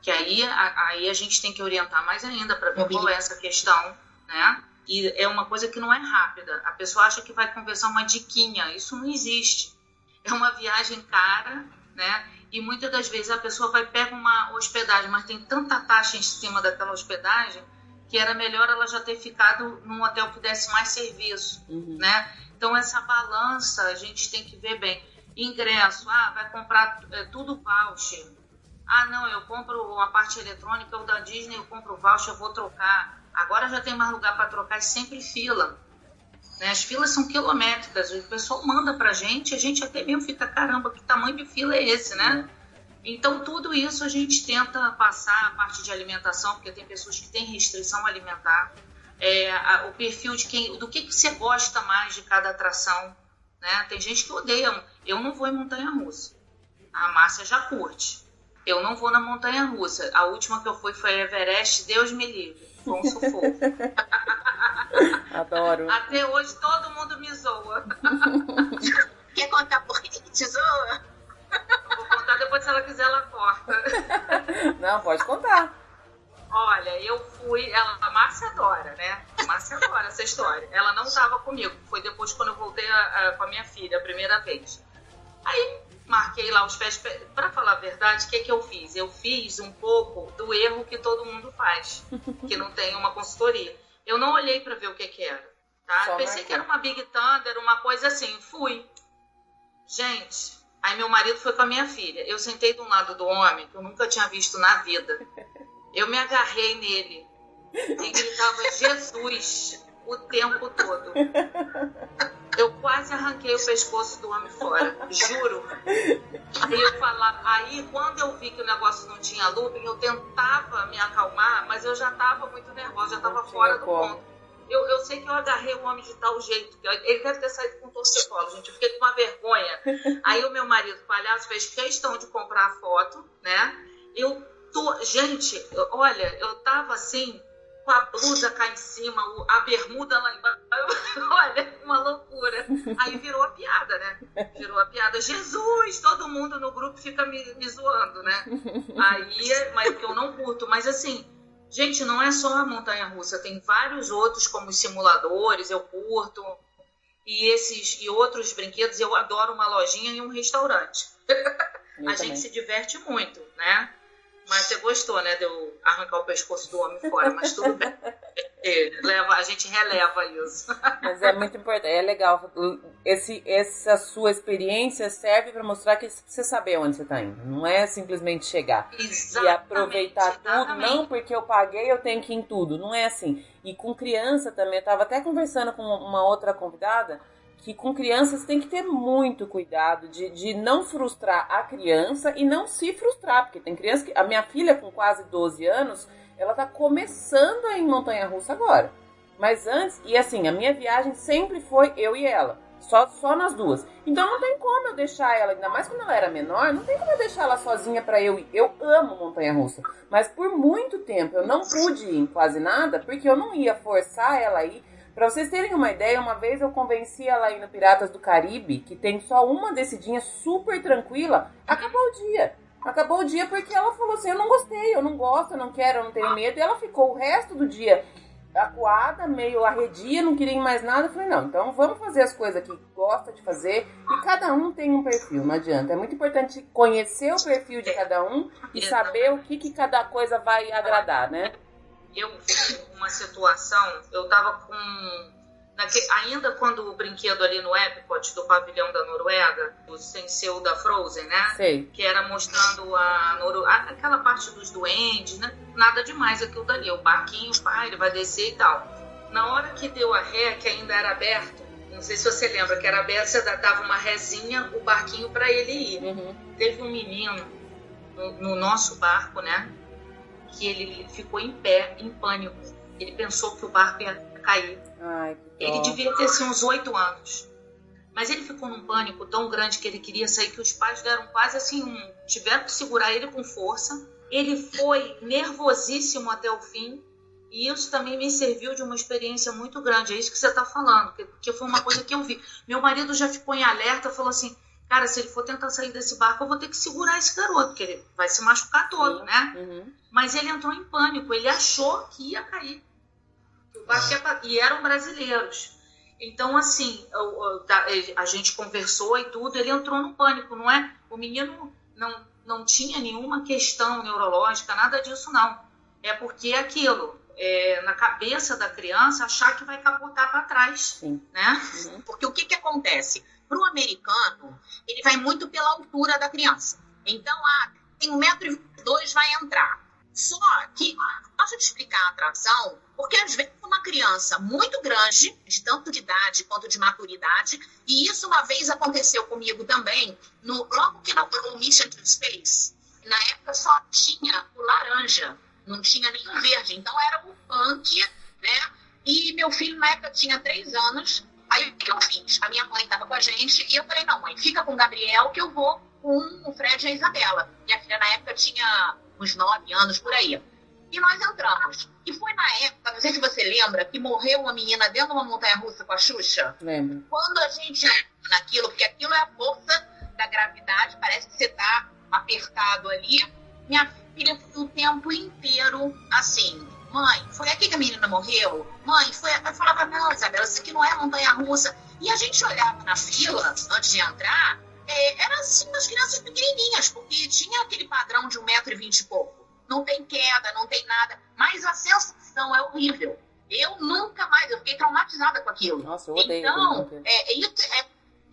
que aí a, aí a gente tem que orientar mais ainda para ver qual é essa questão, né? E é uma coisa que não é rápida. A pessoa acha que vai conversar uma diquinha. Isso não existe. É uma viagem cara, né? E muitas das vezes a pessoa vai pegar uma hospedagem, mas tem tanta taxa em cima daquela hospedagem que era melhor ela já ter ficado num hotel que desse mais serviço, uhum. né? Então essa balança a gente tem que ver bem. Ingresso, ah, vai comprar é, tudo voucher. Ah, não, eu compro a parte eletrônica, o da Disney, eu compro voucher, eu vou trocar. Agora já tem mais lugar para trocar, é sempre fila. Né? As filas são quilométricas, o pessoal manda para a gente, a gente até mesmo fica, caramba, que tamanho de fila é esse, né? Então, tudo isso a gente tenta passar a parte de alimentação, porque tem pessoas que têm restrição alimentar, é, a, o perfil de quem, do que, que você gosta mais de cada atração. Né? Tem gente que odeia. Eu não vou em montanha-russa. A Márcia já curte. Eu não vou na montanha-russa. A última que eu fui foi Everest, Deus me livre. Foi um sufoco. Adoro. Até hoje todo mundo me zoa. Quer contar por que te zoa? Vou contar depois, se ela quiser, ela corta. Não, pode contar. Olha, eu fui. Ela, a Márcia adora, né? A Márcia adora essa história. Ela não estava comigo. Foi depois quando eu voltei a, a, com a minha filha, a primeira vez. Aí marquei lá os pés. Para falar a verdade, o que, que eu fiz? Eu fiz um pouco do erro que todo mundo faz, que não tem uma consultoria. Eu não olhei para ver o que, que era. Tá? Pensei que era uma Big Thunder, uma coisa assim. Fui. Gente, aí meu marido foi com a minha filha. Eu sentei do lado do homem que eu nunca tinha visto na vida. Eu me agarrei nele e gritava Jesus o tempo todo. Eu quase arranquei o pescoço do homem fora, juro. Aí eu falava, aí quando eu vi que o negócio não tinha looping, eu tentava me acalmar, mas eu já estava muito nervosa, já estava fora do ponto. Eu, eu, sei que eu agarrei o homem de tal jeito. Ele deve ter saído com torcicolo, gente. Eu fiquei com uma vergonha. Aí o meu marido, palhaço, fez questão de comprar a foto, né? Eu tô. Gente, olha, eu tava assim, com a blusa cá em cima, a bermuda lá embaixo. Olha, uma loucura. Aí virou a piada, né? Virou a piada. Jesus! Todo mundo no grupo fica me, me zoando, né? Aí, mas que eu não curto. Mas assim, gente, não é só a montanha russa, tem vários outros, como os simuladores, eu curto. E esses e outros brinquedos, eu adoro uma lojinha e um restaurante. a gente se diverte muito, né? Mas você gostou, né, de eu arrancar o pescoço do homem fora, mas tudo bem. É, leva, a gente releva isso. Mas é muito importante, é legal. Esse, essa sua experiência serve para mostrar que você sabe onde você está indo. Não é simplesmente chegar exatamente, e aproveitar exatamente. tudo. Não porque eu paguei, eu tenho que ir em tudo. Não é assim. E com criança também, eu estava até conversando com uma outra convidada que com crianças tem que ter muito cuidado de, de não frustrar a criança e não se frustrar, porque tem criança que. A minha filha, com quase 12 anos, ela tá começando em montanha russa agora. Mas antes, e assim, a minha viagem sempre foi eu e ela. Só, só nas duas. Então não tem como eu deixar ela, ainda mais quando ela era menor, não tem como eu deixar ela sozinha para eu ir. Eu amo montanha russa. Mas por muito tempo eu não pude ir em quase nada, porque eu não ia forçar ela a ir Pra vocês terem uma ideia, uma vez eu convenci ela aí no Piratas do Caribe, que tem só uma descidinha super tranquila, acabou o dia. Acabou o dia porque ela falou assim: eu não gostei, eu não gosto, eu não quero, eu não tenho medo. E ela ficou o resto do dia acuada, meio arredia, não queria mais nada. Eu falei: não, então vamos fazer as coisas que gosta de fazer. E cada um tem um perfil, não adianta. É muito importante conhecer o perfil de cada um e saber o que, que cada coisa vai agradar, né? Eu vi uma situação, eu tava com ainda quando o brinquedo ali no Epcot do pavilhão da Noruega, o Senseu da Frozen, né? Sei. Que era mostrando a Noru... aquela parte dos duendes, né? Nada demais aquilo dali. O barquinho, pai, ele vai descer e tal. Na hora que deu a ré, que ainda era aberto, não sei se você lembra, que era aberto, você dava uma rezinha, o barquinho para ele ir. Uhum. Teve um menino no, no nosso barco, né? Que ele ficou em pé, em pânico. Ele pensou que o barco ia cair. Ai, ele devia ter assim, uns oito anos. Mas ele ficou num pânico tão grande que ele queria sair que os pais deram quase assim um. tiveram que segurar ele com força. Ele foi nervosíssimo até o fim. E isso também me serviu de uma experiência muito grande. É isso que você está falando, porque foi uma coisa que eu vi. Meu marido já ficou em alerta, falou assim: cara, se ele for tentar sair desse barco, eu vou ter que segurar esse garoto, porque ele vai se machucar todo, Sim. né? Uhum. Mas ele entrou em pânico, ele achou que ia cair. O barco ia pa- E eram brasileiros. Então, assim, ele- a gente conversou e tudo, ele entrou no pânico, não é? O menino não, não tinha nenhuma questão neurológica, nada disso, não. É porque é aquilo, é, na cabeça da criança, achar que vai capotar para trás, Sim. né? Uhum. Porque o que, que acontece? Para o americano, ele vai muito pela altura da criança. Então, ah, tem 1,22m, vai entrar. Só que, posso te explicar a atração? Porque às vezes uma criança muito grande, de tanto de idade quanto de maturidade, e isso uma vez aconteceu comigo também, no, logo que inaugurou o Mission to Space, na época só tinha o laranja, não tinha nenhum verde, então era o punk, né? E meu filho na época tinha três anos, Aí o que eu fiz? A minha mãe estava com a gente e eu falei, não, mãe, fica com o Gabriel que eu vou com o Fred e a Isabela. Minha filha na época tinha uns nove anos por aí. E nós entramos. E foi na época, não sei se você lembra, que morreu uma menina dentro de uma montanha-russa com a Xuxa. Lembro. Quando a gente entra naquilo, porque aquilo é a força da gravidade, parece que você tá apertado ali. Minha filha foi o tempo inteiro assim. Mãe, foi aqui que a menina morreu? Mãe, foi. Eu falava, não, Isabela, isso aqui não é montanha russa. E a gente olhava na fila, antes de entrar, é, era assim, umas crianças pequenininhas, porque tinha aquele padrão de 1,20m e pouco. Não tem queda, não tem nada. Mas a sensação é horrível. Eu nunca mais, eu fiquei traumatizada com aquilo. Nossa, eu odeio Então, é, isso é,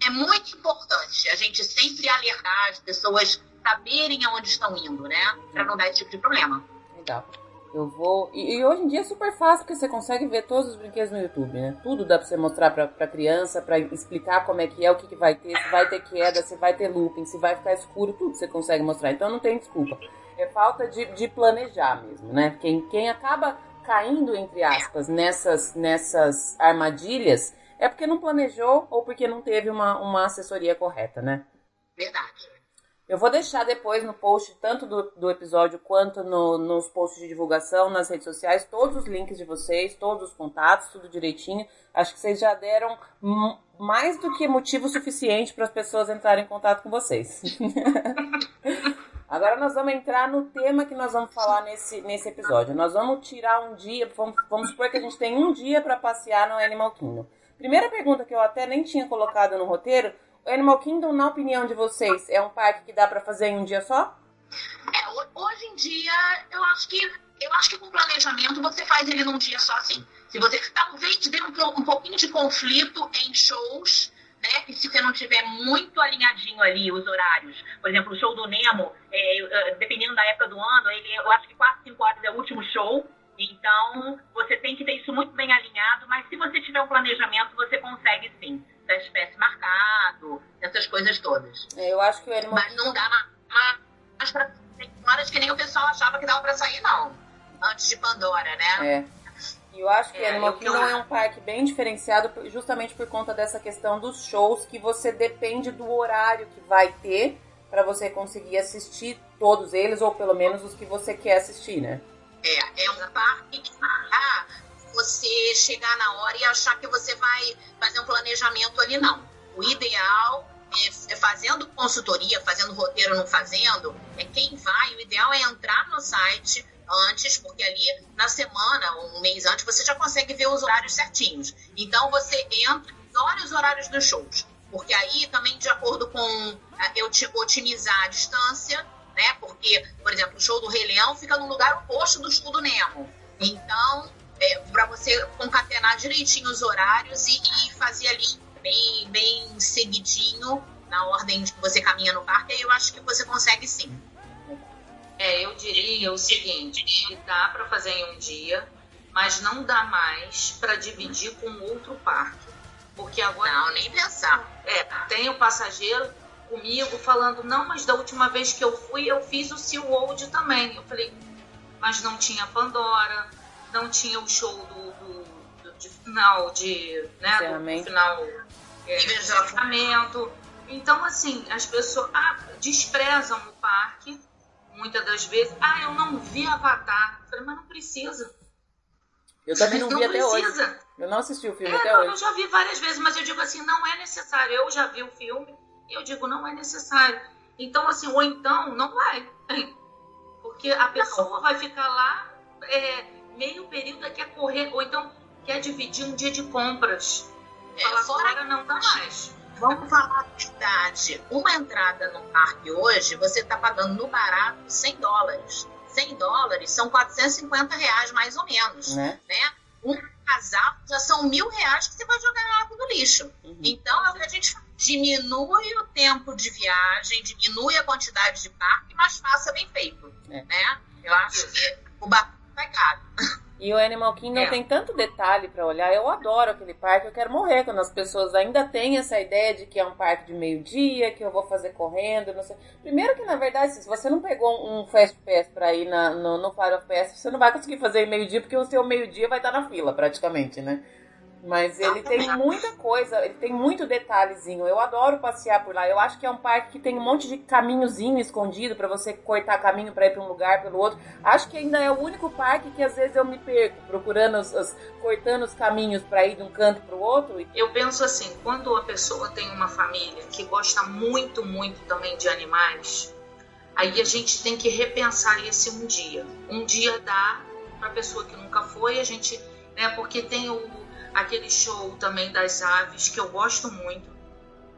é muito importante a gente sempre alertar as pessoas saberem aonde estão indo, né? Pra não dar esse tipo de problema. Legal. Eu vou. E, e hoje em dia é super fácil, porque você consegue ver todos os brinquedos no YouTube, né? Tudo dá pra você mostrar pra, pra criança, pra explicar como é que é, o que, que vai ter, se vai ter queda, se vai ter looping, se vai ficar escuro, tudo você consegue mostrar. Então não tem desculpa. É falta de, de planejar mesmo, né? Quem, quem acaba caindo, entre aspas, nessas, nessas armadilhas é porque não planejou ou porque não teve uma, uma assessoria correta, né? Verdade. Eu vou deixar depois no post, tanto do, do episódio quanto no- nos posts de divulgação nas redes sociais, todos os links de vocês, todos os contatos, tudo direitinho. Acho que vocês já deram mais do que motivo suficiente para as pessoas entrarem em contato com vocês. Agora nós vamos entrar no tema que nós vamos falar nesse, nesse episódio. Nós vamos tirar um dia, vamos, vamos supor que a gente tem um dia para passear no Animal Kingdom. Primeira pergunta que eu até nem tinha colocado no roteiro: Animal Kingdom, na opinião de vocês, é um parque que dá para fazer em um dia só? É, ho- hoje em dia, eu acho que eu acho que com planejamento você faz ele num dia só assim. Se você talvez dê um, um pouquinho de conflito em shows, né? Que se você não tiver muito alinhadinho ali os horários. Por exemplo, o show do Nemo, é, dependendo da época do ano, ele, eu acho que 4, 5 horas é o último show. Então, você tem que ter isso muito bem alinhado, mas se você tiver um planejamento, você consegue sim. Da espécie marcado, essas coisas todas. É, Eu acho que o Animal Mas não dá ma- ma- mais pra tem horas que nem o pessoal achava que dava pra sair, não. Antes de Pandora, né? É. E eu acho que É, Animal Kingdom é um parque bem diferenciado justamente por conta dessa questão dos shows que você depende do horário que vai ter para você conseguir assistir todos eles ou pelo menos os que você quer assistir, né? É, é um parque que ah, você chegar na hora e achar que você vai fazer um planejamento ali, não. O ideal é, é fazendo consultoria, fazendo roteiro, não fazendo, é quem vai. O ideal é entrar no site antes, porque ali na semana, um mês antes, você já consegue ver os horários certinhos. Então você entra, olha os horários dos shows. Porque aí também, de acordo com eu otimizar a distância, né? Porque, por exemplo, o show do Rei Leão fica no lugar oposto do estudo Nemo. Então, é, para você concatenar direitinho os horários e, e, fazer ali bem, bem seguidinho na ordem que você caminha no parque, aí eu acho que você consegue sim. É, eu diria o seguinte, que dá para fazer em um dia, mas não dá mais para dividir com outro parque. Porque agora. Não, nem pensar. É, tem o passageiro comigo falando, não, mas da última vez que eu fui, eu fiz o SeaWorld também. Eu falei, mas não tinha Pandora, não tinha o show do, do, do de final de. Né, do final é, de Então, assim, as pessoas ah, desprezam o parque, muitas das vezes. Ah, eu não vi Avatar. Eu falei, mas não precisa. Eu também não, não vi até hoje. Eu não assisti o filme é, até não, hoje. Eu já vi várias vezes, mas eu digo assim, não é necessário. Eu já vi o filme e eu digo, não é necessário. Então, assim, ou então, não vai. Porque a pessoa vai ficar lá é, meio período quer correr, ou então quer dividir um dia de compras. É, Falar fora agora não dá mais. Vamos falar a verdade. Uma entrada no parque hoje, você está pagando no barato 100 dólares. 100 dólares são 450 reais mais ou menos, né? né? Um casal já são mil reais que você vai jogar na água do lixo. Uhum. Então é o que a gente diminui o tempo de viagem, diminui a quantidade de parque, mas faça bem feito, é. né? Eu acho que o barato E o Animal Kingdom é. tem tanto detalhe para olhar. Eu adoro aquele parque. Eu quero morrer quando as pessoas ainda têm essa ideia de que é um parque de meio-dia, que eu vou fazer correndo, não sei. Primeiro que, na verdade, se você não pegou um Fast Pass para ir na, no, no Fire of Pass, você não vai conseguir fazer meio-dia, porque o seu meio-dia vai estar na fila, praticamente, né? Mas ele tem muita coisa, ele tem muito detalhezinho. Eu adoro passear por lá. Eu acho que é um parque que tem um monte de caminhozinho escondido para você cortar caminho para ir para um lugar pelo outro. Acho que ainda é o único parque que às vezes eu me perco procurando os, os cortando os caminhos para ir de um canto para o outro. Eu penso assim, quando a pessoa tem uma família que gosta muito, muito também de animais, aí a gente tem que repensar esse um dia. Um dia dá para pessoa que nunca foi, a gente, né, porque tem o aquele show também das aves, que eu gosto muito,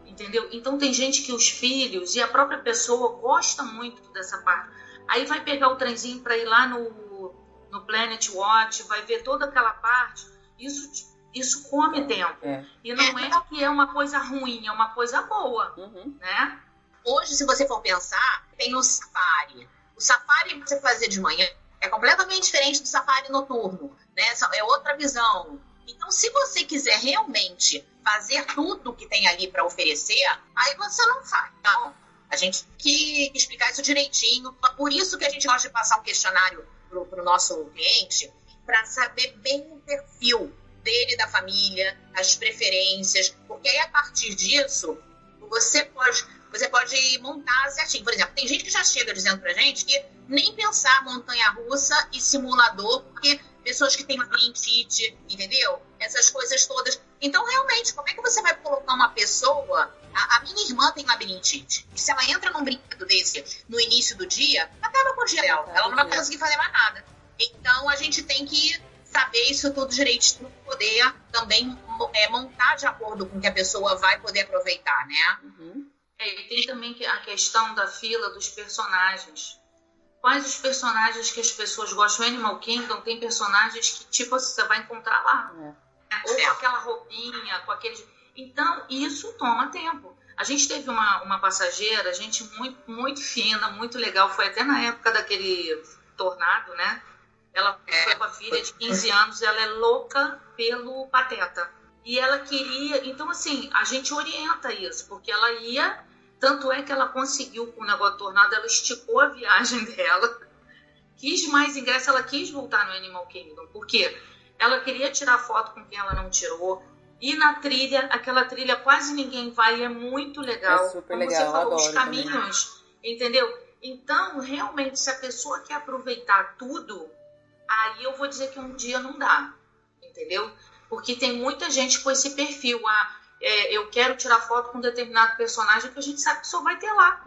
entendeu? Então tem gente que os filhos e a própria pessoa gosta muito dessa parte. Aí vai pegar o trenzinho para ir lá no, no Planet Watch, vai ver toda aquela parte. Isso, isso come tempo. É. E não é que é uma coisa ruim, é uma coisa boa, uhum. né? Hoje, se você for pensar, tem o safari. O safari você fazer de manhã é completamente diferente do safari noturno, né? É outra visão. Então, se você quiser realmente fazer tudo que tem ali para oferecer, aí você não faz. Então, a gente tem que explicar isso direitinho. Por isso que a gente gosta de passar um questionário para o nosso cliente, para saber bem o perfil dele, da família, as preferências, porque aí a partir disso você pode você pode montar certinho. Por exemplo, tem gente que já chega dizendo pra gente que nem pensar montanha russa e simulador, porque pessoas que têm labirintite, entendeu? Essas coisas todas. Então, realmente, como é que você vai colocar uma pessoa. A, a minha irmã tem labirintite. E se ela entra num brinquedo desse no início do dia, acaba com o dia dela. Ela não vai conseguir fazer mais nada. Então, a gente tem que saber isso tudo direitinho, poder também é, montar de acordo com o que a pessoa vai poder aproveitar, né? Uhum. É, e tem também a questão da fila dos personagens quais os personagens que as pessoas gostam. O Animal Kingdom tem personagens que, tipo, você vai encontrar lá. É. Ou com aquela roupinha, com aquele. Então, isso toma tempo. A gente teve uma, uma passageira, gente muito, muito fina, muito legal. Foi até na época daquele tornado, né? Ela é. foi com a filha de 15 anos, ela é louca pelo Pateta. E ela queria. Então, assim, a gente orienta isso, porque ela ia tanto é que ela conseguiu com o negócio do tornado, ela esticou a viagem dela, quis mais ingresso, ela quis voltar no Animal Kingdom, porque ela queria tirar foto com quem ela não tirou. E na trilha, aquela trilha quase ninguém vai, é muito legal. É super Como legal, você falou, os caminhos, também. entendeu? Então, realmente, se a pessoa quer aproveitar tudo, aí eu vou dizer que um dia não dá. entendeu? Porque tem muita gente com esse perfil, ah, é, eu quero tirar foto com um determinado personagem que a gente sabe que só vai ter lá,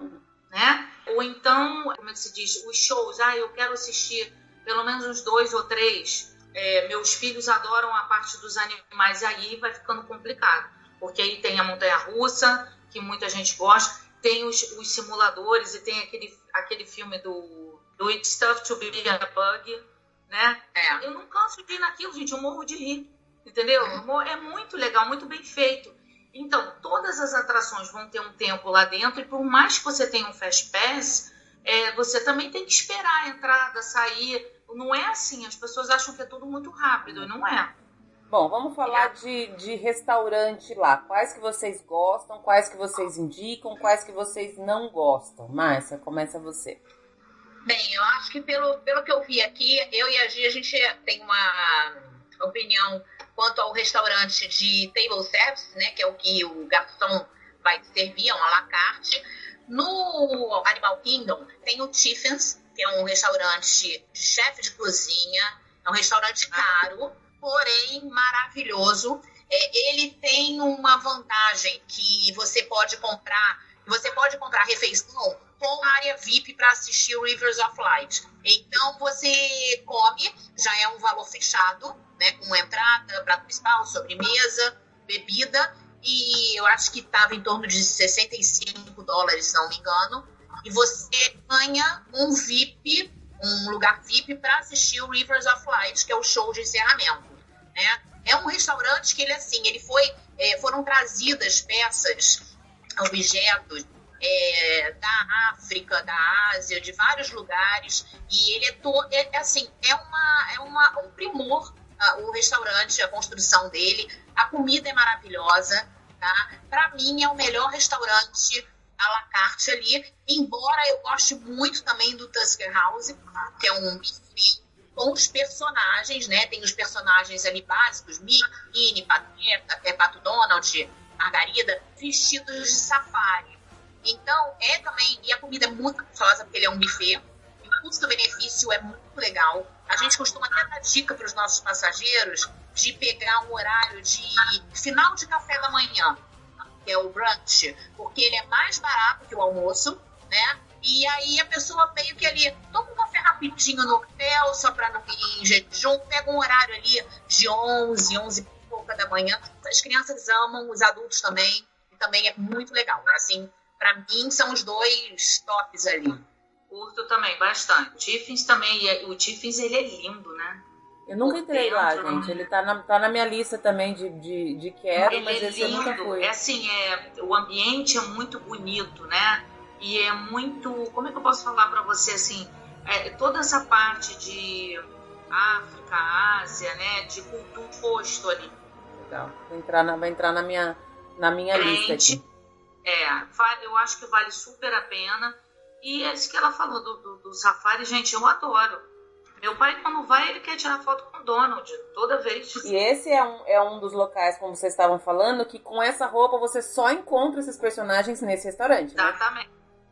né? Ou então, como é que se diz, os shows, ah, eu quero assistir pelo menos uns dois ou três. É, meus filhos adoram a parte dos animais, e aí vai ficando complicado, porque aí tem a montanha-russa, que muita gente gosta, tem os, os, simuladores e tem aquele, aquele filme do, do It's Stuff to Be a Bug, né? É. Eu não canso de ir naquilo, gente, eu morro de rir, entendeu? É. é muito legal, muito bem feito. Então, todas as atrações vão ter um tempo lá dentro e por mais que você tenha um Fast Pass, é, você também tem que esperar a entrada, sair. Não é assim, as pessoas acham que é tudo muito rápido, e não é. Bom, vamos falar é. de, de restaurante lá. Quais que vocês gostam, quais que vocês indicam, quais que vocês não gostam? Márcia, começa você. Bem, eu acho que pelo, pelo que eu vi aqui, eu e a Gia, a gente tem uma opinião quanto ao restaurante de table service, né, que é o que o garçom vai servir, é um à la carte. No Animal Kingdom tem o Tiffins, que é um restaurante de chefe de cozinha, é um restaurante caro, porém maravilhoso. É, ele tem uma vantagem que você pode comprar, você pode comprar refeição com área VIP para assistir o Rivers of Light. Então você come, já é um valor fechado, né, com entrada, prato principal, sobremesa, bebida, e eu acho que estava em torno de 65 dólares, se não me engano. E você ganha um VIP, um lugar VIP para assistir o Rivers of Light, que é o show de encerramento. Né? É um restaurante que ele assim, ele foi, é, foram trazidas peças, objetos é, da África, da Ásia, de vários lugares, e ele é, to, é, é assim, é uma, é uma um primor uh, o restaurante, a construção dele, a comida é maravilhosa, tá? Para mim é o melhor restaurante à la carte ali, embora eu goste muito também do Tusker House, que é um com os personagens, né? Tem os personagens ali básicos, Mickey, Pateta, é Pato Donald, Margarida, vestidos de safari. Então, é também, e a comida é muito gostosa, porque ele é um buffet, o custo-benefício é muito legal. A gente costuma até dar dica para os nossos passageiros de pegar um horário de final de café da manhã, que é o brunch, porque ele é mais barato que o almoço, né? E aí a pessoa meio que ali toma um café rapidinho no hotel, só para não ir em jejum, pega um horário ali de 11, 11 pouca da manhã. As crianças amam, os adultos também, e também é muito legal. Né? Assim, para mim são os dois tops ali. Curto também, bastante. Tiffins também, o Tiffins ele é lindo, né? Eu nunca entrei lá, gente. Ele tá na, tá na minha lista também de, de, de quero, ele mas é esse lindo. eu nunca fui. É assim, é, o ambiente é muito bonito, né? E é muito. Como é que eu posso falar para você assim? É, toda essa parte de África, Ásia, né? De cultura posto ali. Legal. Vai entrar na, vai entrar na minha, na minha lista aqui. É, eu acho que vale super a pena. E é isso que ela falou do, do, do safari, gente, eu adoro. Meu pai, quando vai, ele quer tirar foto com o Donald, toda vez. E esse é um, é um dos locais, como vocês estavam falando, que com essa roupa você só encontra esses personagens nesse restaurante. Né? Exatamente.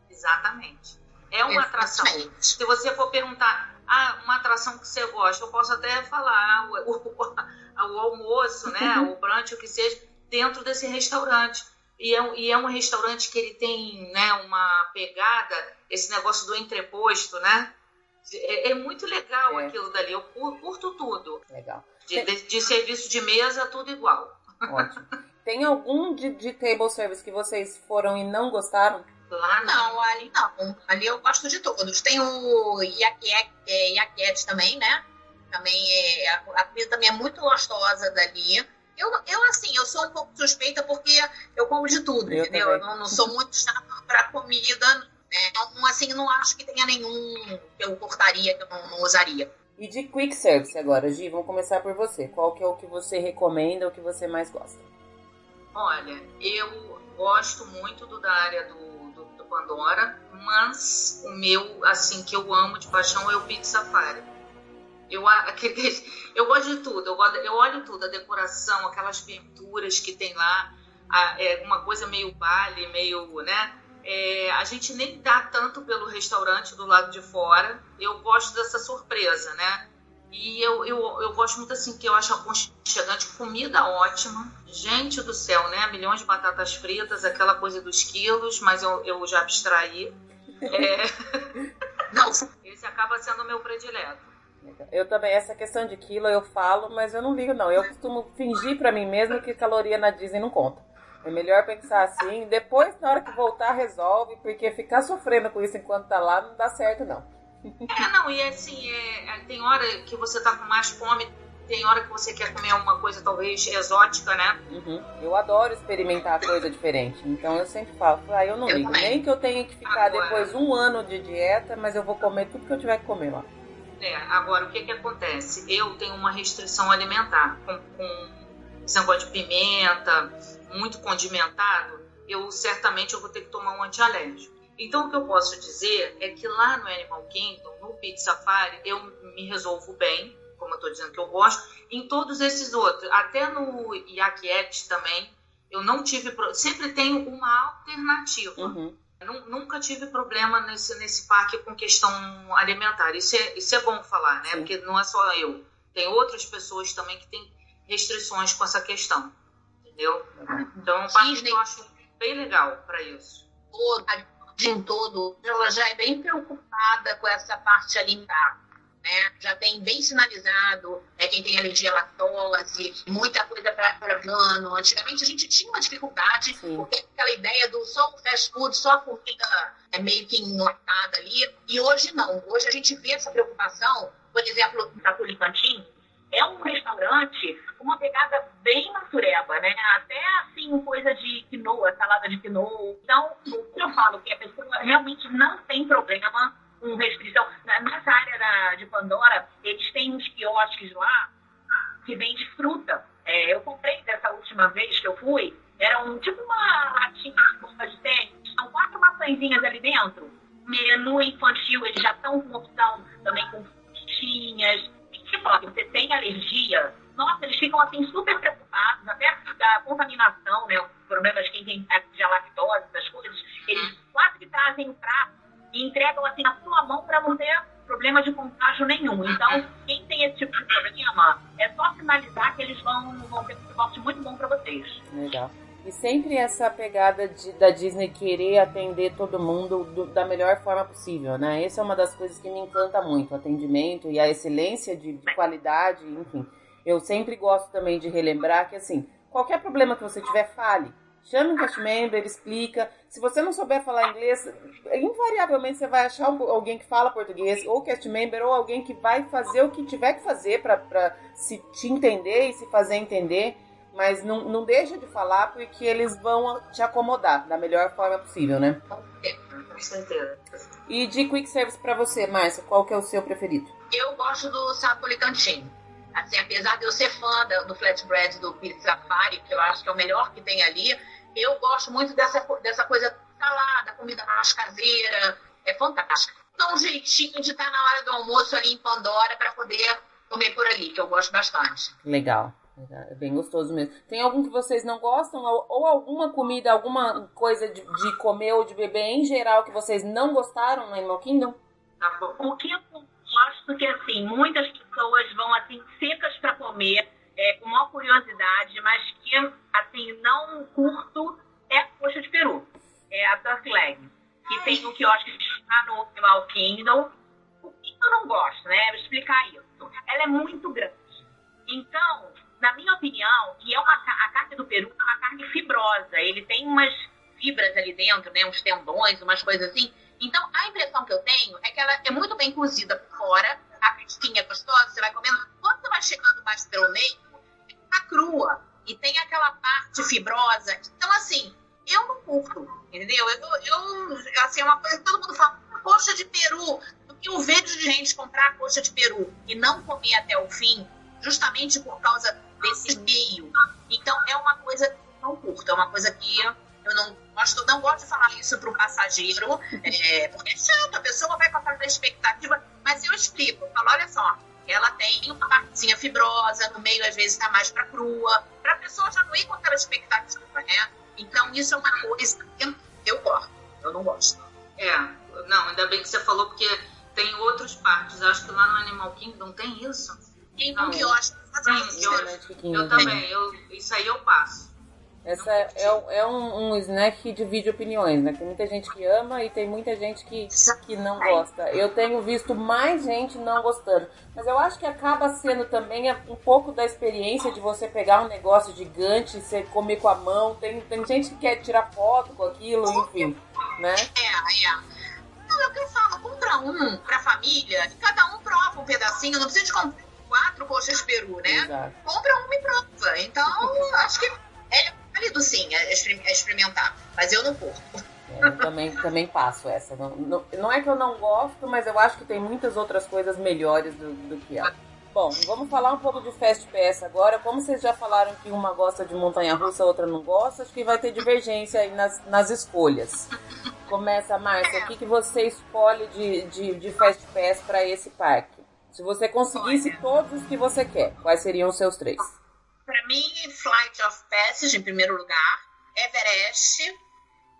Exatamente. É uma atração. Se você for perguntar, ah, uma atração que você gosta, eu posso até falar o, o, o almoço, né? o brunch, o que seja, dentro desse restaurante. E é, e é um restaurante que ele tem né, uma pegada, esse negócio do entreposto, né? É, é muito legal é. aquilo dali. Eu curto tudo. Legal. De, de, de, serviço de mesa, tudo igual. Ótimo. Tem algum de, de table service que vocês foram e não gostaram? Lá não, ali não. Ali eu gosto de todos. Tem o Iaquete é, também, né? Também é, a comida também é muito gostosa dali. Eu, eu, assim, eu sou um pouco suspeita porque eu como de tudo, eu entendeu? Eu não, não, sou muito chata pra comida, né? Então, assim, não acho que tenha nenhum que eu cortaria, que eu não, não usaria. E de quick service agora, Gi, vamos começar por você. Qual que é o que você recomenda, o que você mais gosta? Olha, eu gosto muito do, da área do Pandora, mas o meu, assim, que eu amo de paixão é o Pizza Safari eu, eu gosto de tudo, eu, gosto, eu olho tudo, a decoração, aquelas pinturas que tem lá, a, é uma coisa meio baile, meio, né? É, a gente nem dá tanto pelo restaurante do lado de fora. Eu gosto dessa surpresa, né? E eu, eu, eu gosto muito assim, que eu acho aconchegante, comida ótima. Gente do céu, né? Milhões de batatas fritas, aquela coisa dos quilos, mas eu, eu já abstraí. É... Não, esse acaba sendo o meu predileto. Eu também, essa questão de quilo eu falo, mas eu não ligo não. Eu costumo fingir para mim mesmo que caloria na Disney não conta. É melhor pensar assim, depois na hora que voltar resolve, porque ficar sofrendo com isso enquanto tá lá não dá certo não. É, não, e assim, é, é, tem hora que você tá com mais fome, tem hora que você quer comer uma coisa talvez exótica, né? Uhum. Eu adoro experimentar coisa diferente. Então eu sempre falo, ah, eu não eu ligo. Também. Nem que eu tenha que ficar agora, depois um ano de dieta, mas eu vou comer tudo que eu tiver que comer lá. É, agora o que que acontece? Eu tenho uma restrição alimentar com, com esse negócio de pimenta, muito condimentado, eu certamente eu vou ter que tomar um antialérgico. Então, o que eu posso dizer é que lá no Animal Kingdom, no Pit Safari, eu me resolvo bem, como eu estou dizendo que eu gosto, em todos esses outros, até no Yakiet também, eu não tive, sempre tenho uma alternativa. Uhum. Nunca tive problema nesse, nesse parque com questão alimentar. Isso é, isso é bom falar, né? Sim. Porque não é só eu. Tem outras pessoas também que têm restrições com essa questão. Entendeu? Então, é um parque que eu acho bem legal para isso. Todo, em todo, ela já é bem preocupada com essa parte alimentar. Né? Já tem bem sinalizado né, quem tem alergia à lactose, muita coisa para vegano. Antigamente a gente tinha uma dificuldade, Sim. porque aquela ideia do só o fast food, só a comida é meio que enlatada ali. E hoje não. Hoje a gente vê essa preocupação, por exemplo, na Tulipantim, é um restaurante com uma pegada bem natureba, né? Até assim, coisa de quinoa, salada de quinoa. Então, eu falo que a pessoa realmente não tem problema com restrição. Nessa área da, de Pandora, eles têm uns quiosques lá que vende fruta. É, eu comprei dessa última vez que eu fui, era um, tipo uma latinha de bomba de tênis, são quatro maçãzinhas ali dentro. Menu infantil, eles já estão com opção também com frutinhas fala que você tem alergia, nossa, eles ficam assim super preocupados, até da contaminação, né? O problema de quem tem de lactose, essas coisas, eles quase que trazem o prato e entregam assim na sua mão para não ter problema de contágio nenhum. Então, quem tem esse tipo de problema, é só sinalizar que eles vão, vão ter um suporte muito bom para vocês. Legal. E sempre essa pegada de, da Disney querer atender todo mundo do, da melhor forma possível, né? Essa é uma das coisas que me encanta muito, o atendimento e a excelência de, de qualidade, enfim. Eu sempre gosto também de relembrar que, assim, qualquer problema que você tiver, fale. Chame um cast member, explica. Se você não souber falar inglês, invariavelmente você vai achar alguém que fala português, ou cast member, ou alguém que vai fazer o que tiver que fazer para se te entender e se fazer entender mas não, não deixa de falar porque eles vão te acomodar da melhor forma possível, né? Com certeza. E de quick service para você, Márcia, qual que é o seu preferido? Eu gosto do Sapoli Cantinho. Assim, apesar de eu ser fã do flatbread do Pizza Safari, que eu acho que é o melhor que tem ali, eu gosto muito dessa, dessa coisa salada, comida mais caseira. É fantástico. Dá um jeitinho de estar na hora do almoço ali em Pandora para poder comer por ali, que eu gosto bastante. Legal. É bem gostoso mesmo. Tem algum que vocês não gostam? Ou, alguma comida, alguma coisa de, de, comer ou de beber em geral que vocês não gostaram no Animal Kingdom? Tá o que eu gosto que, assim, muitas pessoas vão, assim, secas para comer, tendões, umas coisas assim. Para o passageiro, é, porque é chato, a pessoa vai com aquela expectativa, mas eu explico, eu falo, olha só, ela tem uma partezinha fibrosa, no meio às vezes está mais para crua, para a pessoa já não ir com aquela expectativa, né? Então isso é uma coisa que eu gosto, eu não gosto. É, não, ainda bem que você falou, porque tem outros parques. Acho que lá no Animal Kingdom tem isso. Tem um que eu acho. Tem, eu, eu também. Eu, isso aí eu passo. Essa é, é um, um, snack que divide opiniões, né? Tem muita gente que ama e tem muita gente que, que não gosta. Eu tenho visto mais gente não gostando. Mas eu acho que acaba sendo também um pouco da experiência de você pegar um negócio gigante, você comer com a mão. Tem, tem gente que quer tirar foto com aquilo, enfim, né? É, é. Não, é o que eu falo, compra um pra família, e cada um prova um pedacinho, não precisa de comprar quatro coxas peru, né? Exato. Compra uma e prova. Então, acho que é válido sim é, é experimentar, mas eu não curto. É, eu também, também passo essa. Não, não, não, é que eu não gosto, mas eu acho que tem muitas outras coisas melhores do, do que ela. Bom, vamos falar um pouco de Fast Pass agora. Como vocês já falaram que uma gosta de montanha-russa, a outra não gosta, acho que vai ter divergência aí nas, nas escolhas. Começa, Márcia, o que, que você escolhe de, de, de Fast Pass para esse parque? Se você conseguisse todos os que você quer, quais seriam os seus três? Para mim, Flight of Passage em primeiro lugar, Everest.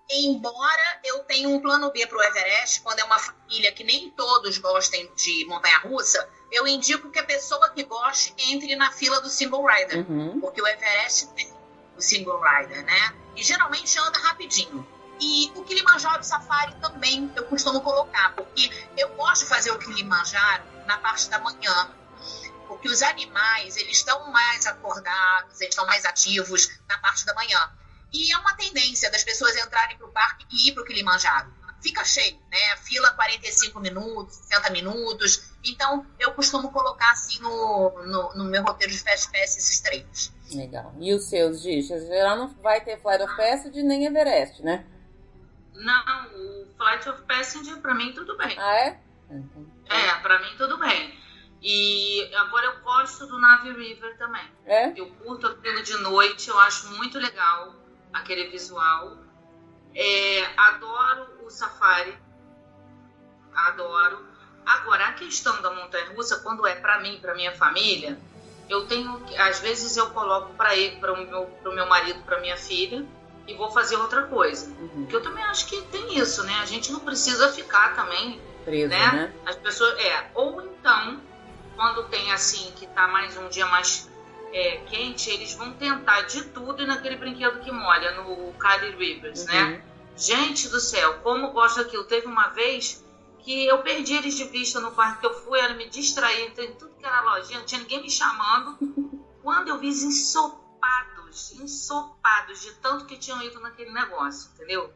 Embora eu tenha um plano B para o Everest, quando é uma família que nem todos gostem de montanha-russa, eu indico que a pessoa que goste entre na fila do single rider, uhum. porque o Everest tem o single rider, né? E geralmente anda rapidinho. E o Kilimanjaro Safari também eu costumo colocar, porque eu gosto de fazer o Kilimanjaro na parte da manhã, porque os animais eles estão mais acordados, eles estão mais ativos na parte da manhã. E é uma tendência das pessoas entrarem para o parque e ir para o Kilimanjaro. Fica cheio, né? Fila 45 minutos, 60 minutos. Então, eu costumo colocar assim no, no, no meu roteiro de Fast Pass esses treinos. Legal. E os seus, Giz? Geral não vai ter Flight of Passage nem Everest, né? Não, o Flight of Passenger, para mim, tudo bem. Ah, é? É, para mim, tudo bem. E agora eu gosto do Nave River também. É? Eu curto aquilo de noite, eu acho muito legal aquele visual. É, adoro o safari. Adoro. Agora, a questão da montanha russa, quando é para mim, para minha família, eu tenho. Às vezes eu coloco para o meu, pro meu marido, para minha filha, e vou fazer outra coisa. Uhum. Porque eu também acho que tem isso, né? A gente não precisa ficar também. Preso, né? né? As pessoas. É. Ou então quando tem assim, que tá mais um dia mais é, quente, eles vão tentar de tudo naquele brinquedo que molha, no Cali Rivers, né? uhum. né? Gente do céu, como gosto daquilo. Teve uma vez que eu perdi eles de vista no parque que eu fui, era me distrair, tem tudo que era lojinha, não tinha ninguém me chamando. Quando eu vi eles ensopados, ensopados de tanto que tinham ido naquele negócio, entendeu?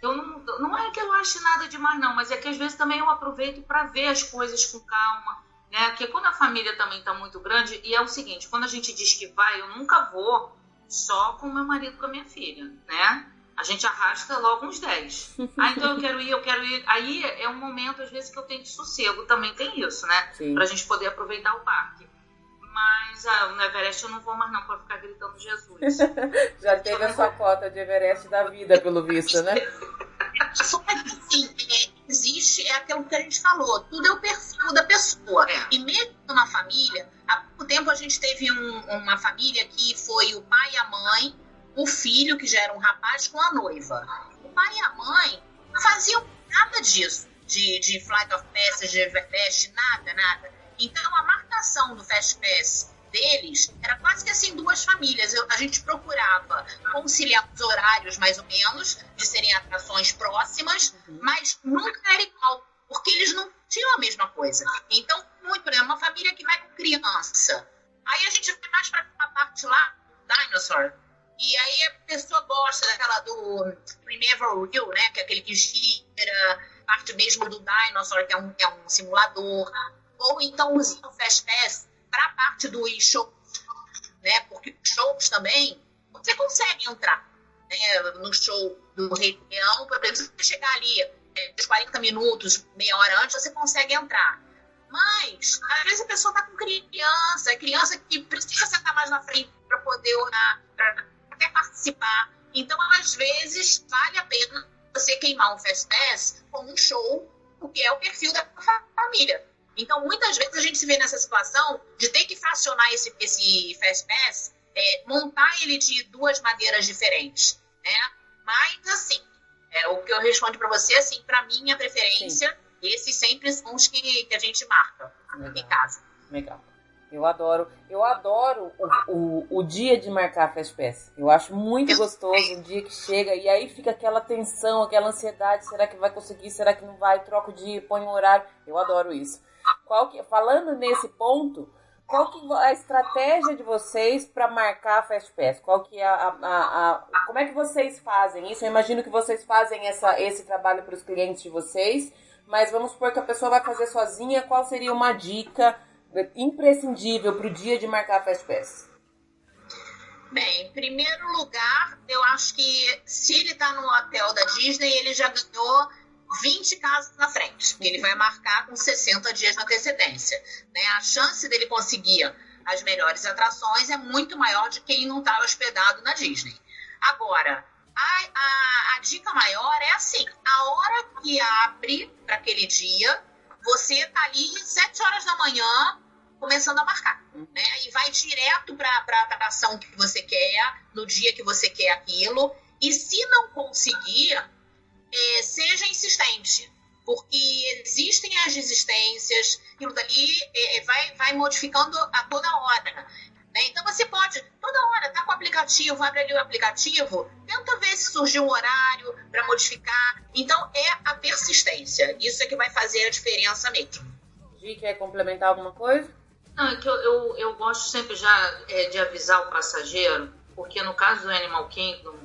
Eu não, não é que eu ache nada demais, não, mas é que às vezes também eu aproveito para ver as coisas com calma né? Porque quando a família também está muito grande, e é o seguinte, quando a gente diz que vai, eu nunca vou só com meu marido e com a minha filha, né? A gente arrasta logo uns 10. Ah, então eu quero ir, eu quero ir. Aí é um momento, às vezes, que eu tenho de sossego. Também tem isso, né? Sim. Pra gente poder aproveitar o parque. Mas ah, no Everest eu não vou mais não, pra ficar gritando Jesus. Já teve a sua cota de Everest da vida, pelo visto, né? Só que assim, existe, é aquilo que a gente falou, tudo é o perfil da pessoa. É. E mesmo numa família, há pouco tempo a gente teve um, uma família que foi o pai e a mãe, o filho, que já era um rapaz, com a noiva. O pai e a mãe não faziam nada disso, de, de Flight of Passage, de Everest, nada, nada. Então a marcação do Fast Pass deles era quase que assim duas famílias. Eu, a gente procurava conciliar os horários mais ou menos, de serem atrações próximas, uhum. mas nunca era igual, porque eles não tinham a mesma coisa. Então, muito, por exemplo, uma família que vai com criança. Aí a gente vai mais para a parte lá, Dinosaur. E aí a pessoa gosta daquela do Primeval Real, né? Que é aquele que gira, parte mesmo do Dinosaur, que é um, é um simulador. Ou então o Fast Pass para a parte dos shows, né? Porque shows também, você consegue entrar né? no show do Rei Leão, por exemplo, você chegar ali é, 40 minutos, meia hora antes, você consegue entrar. Mas, às vezes a pessoa está com criança, criança que precisa sentar mais na frente para poder orar, para até participar. Então, às vezes, vale a pena você queimar um Fast Pass com um show, porque é o perfil da família. Então, muitas vezes a gente se vê nessa situação de ter que fracionar esse, esse Fast Pass, é, montar ele de duas maneiras diferentes, né? Mas, assim, é, o que eu respondo para você, assim, para mim, a preferência, Sim. Esses sempre são os que, que a gente marca Legal. em casa. Legal. Eu adoro, eu adoro o, o, o dia de marcar a Fast Pass. Eu acho muito eu gostoso o dia que chega e aí fica aquela tensão, aquela ansiedade, será que vai conseguir, será que não vai, troca o dia, põe um horário. Eu adoro isso. Qual que, falando nesse ponto, qual que a estratégia de vocês para marcar a Fast Pass? Qual que é a, a, a, como é que vocês fazem isso? Eu imagino que vocês fazem essa, esse trabalho para os clientes de vocês, mas vamos supor que a pessoa vai fazer sozinha. Qual seria uma dica imprescindível para o dia de marcar a Fast Pass? Bem, em primeiro lugar, eu acho que se ele está no hotel da Disney, ele já ganhou 20 casas na frente, que ele vai marcar com 60 dias de antecedência. Né? A chance dele conseguir as melhores atrações é muito maior de quem não está hospedado na Disney. Agora, a, a, a, dica maior é assim: a hora que abre para aquele dia, você está ali 7 horas da manhã começando a marcar. Né? E vai direto para a atração que você quer, no dia que você quer aquilo. E se não conseguir, é, seja insistente. Porque existem as resistências, aquilo dali é, é, vai, vai modificando a toda hora. Né? Então você pode, toda hora, tá com o aplicativo, abre ali o aplicativo, tenta ver se surgiu um horário para modificar. Então é a persistência. Isso é que vai fazer a diferença mesmo. Gi, quer complementar alguma coisa? Não, é que eu, eu, eu gosto sempre já é, de avisar o passageiro, porque no caso do Animal Kingdom,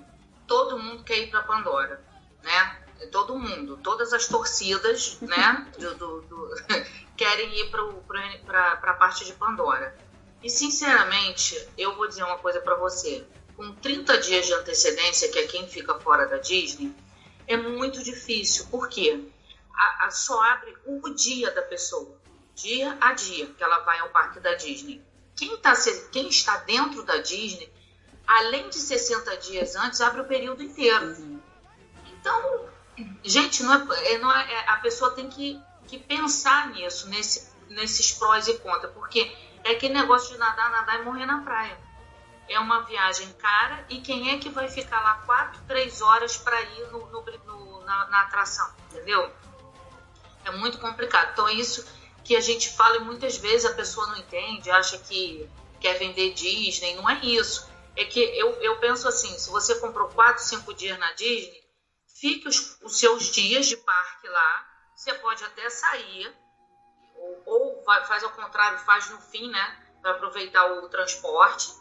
todo mundo quer ir para Pandora, né? Todo mundo, todas as torcidas, né? Do, do, do querem ir para a parte de Pandora. E sinceramente, eu vou dizer uma coisa para você: com 30 dias de antecedência, que é quem fica fora da Disney, é muito difícil. Por quê? A, a, só abre o dia da pessoa dia a dia que ela vai ao parque da Disney. Quem, tá, quem está dentro da Disney, além de 60 dias antes, abre o período inteiro. Uhum. Então, gente, não é, é, não é, é, a pessoa tem que, que pensar nisso, nesse, nesses prós e contras, porque é aquele negócio de nadar, nadar e morrer na praia. É uma viagem cara e quem é que vai ficar lá 4, 3 horas para ir no, no, no na, na atração, entendeu? É muito complicado. Então, isso que a gente fala e muitas vezes a pessoa não entende, acha que quer vender Disney, não é isso. É que eu, eu penso assim, se você comprou 4, 5 dias na Disney, fique os, os seus dias de parque lá, você pode até sair, ou, ou vai, faz ao contrário, faz no fim, né, para aproveitar o transporte.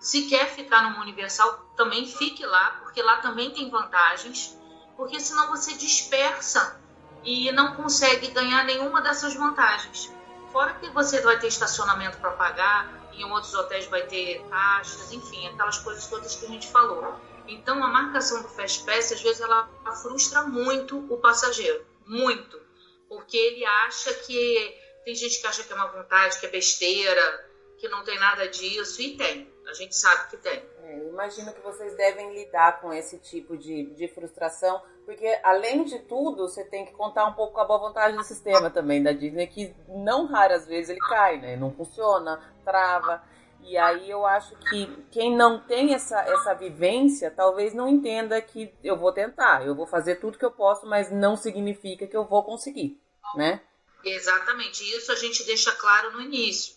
Se quer ficar no Universal, também fique lá, porque lá também tem vantagens, porque senão você dispersa e não consegue ganhar nenhuma dessas vantagens. Fora que você vai ter estacionamento para pagar, em outros hotéis vai ter taxas, enfim, aquelas coisas todas que a gente falou. Então a marcação do Fast Pass às vezes ela frustra muito o passageiro, muito, porque ele acha que tem gente que acha que é uma vontade, que é besteira, que não tem nada disso e tem. A gente sabe que tem. É, imagino que vocês devem lidar com esse tipo de, de frustração porque, além de tudo, você tem que contar um pouco com a boa vontade do sistema também da Disney, que não raras vezes ele cai, né? Não funciona, trava. E aí eu acho que quem não tem essa, essa vivência talvez não entenda que eu vou tentar, eu vou fazer tudo que eu posso, mas não significa que eu vou conseguir, né? Exatamente, isso a gente deixa claro no início.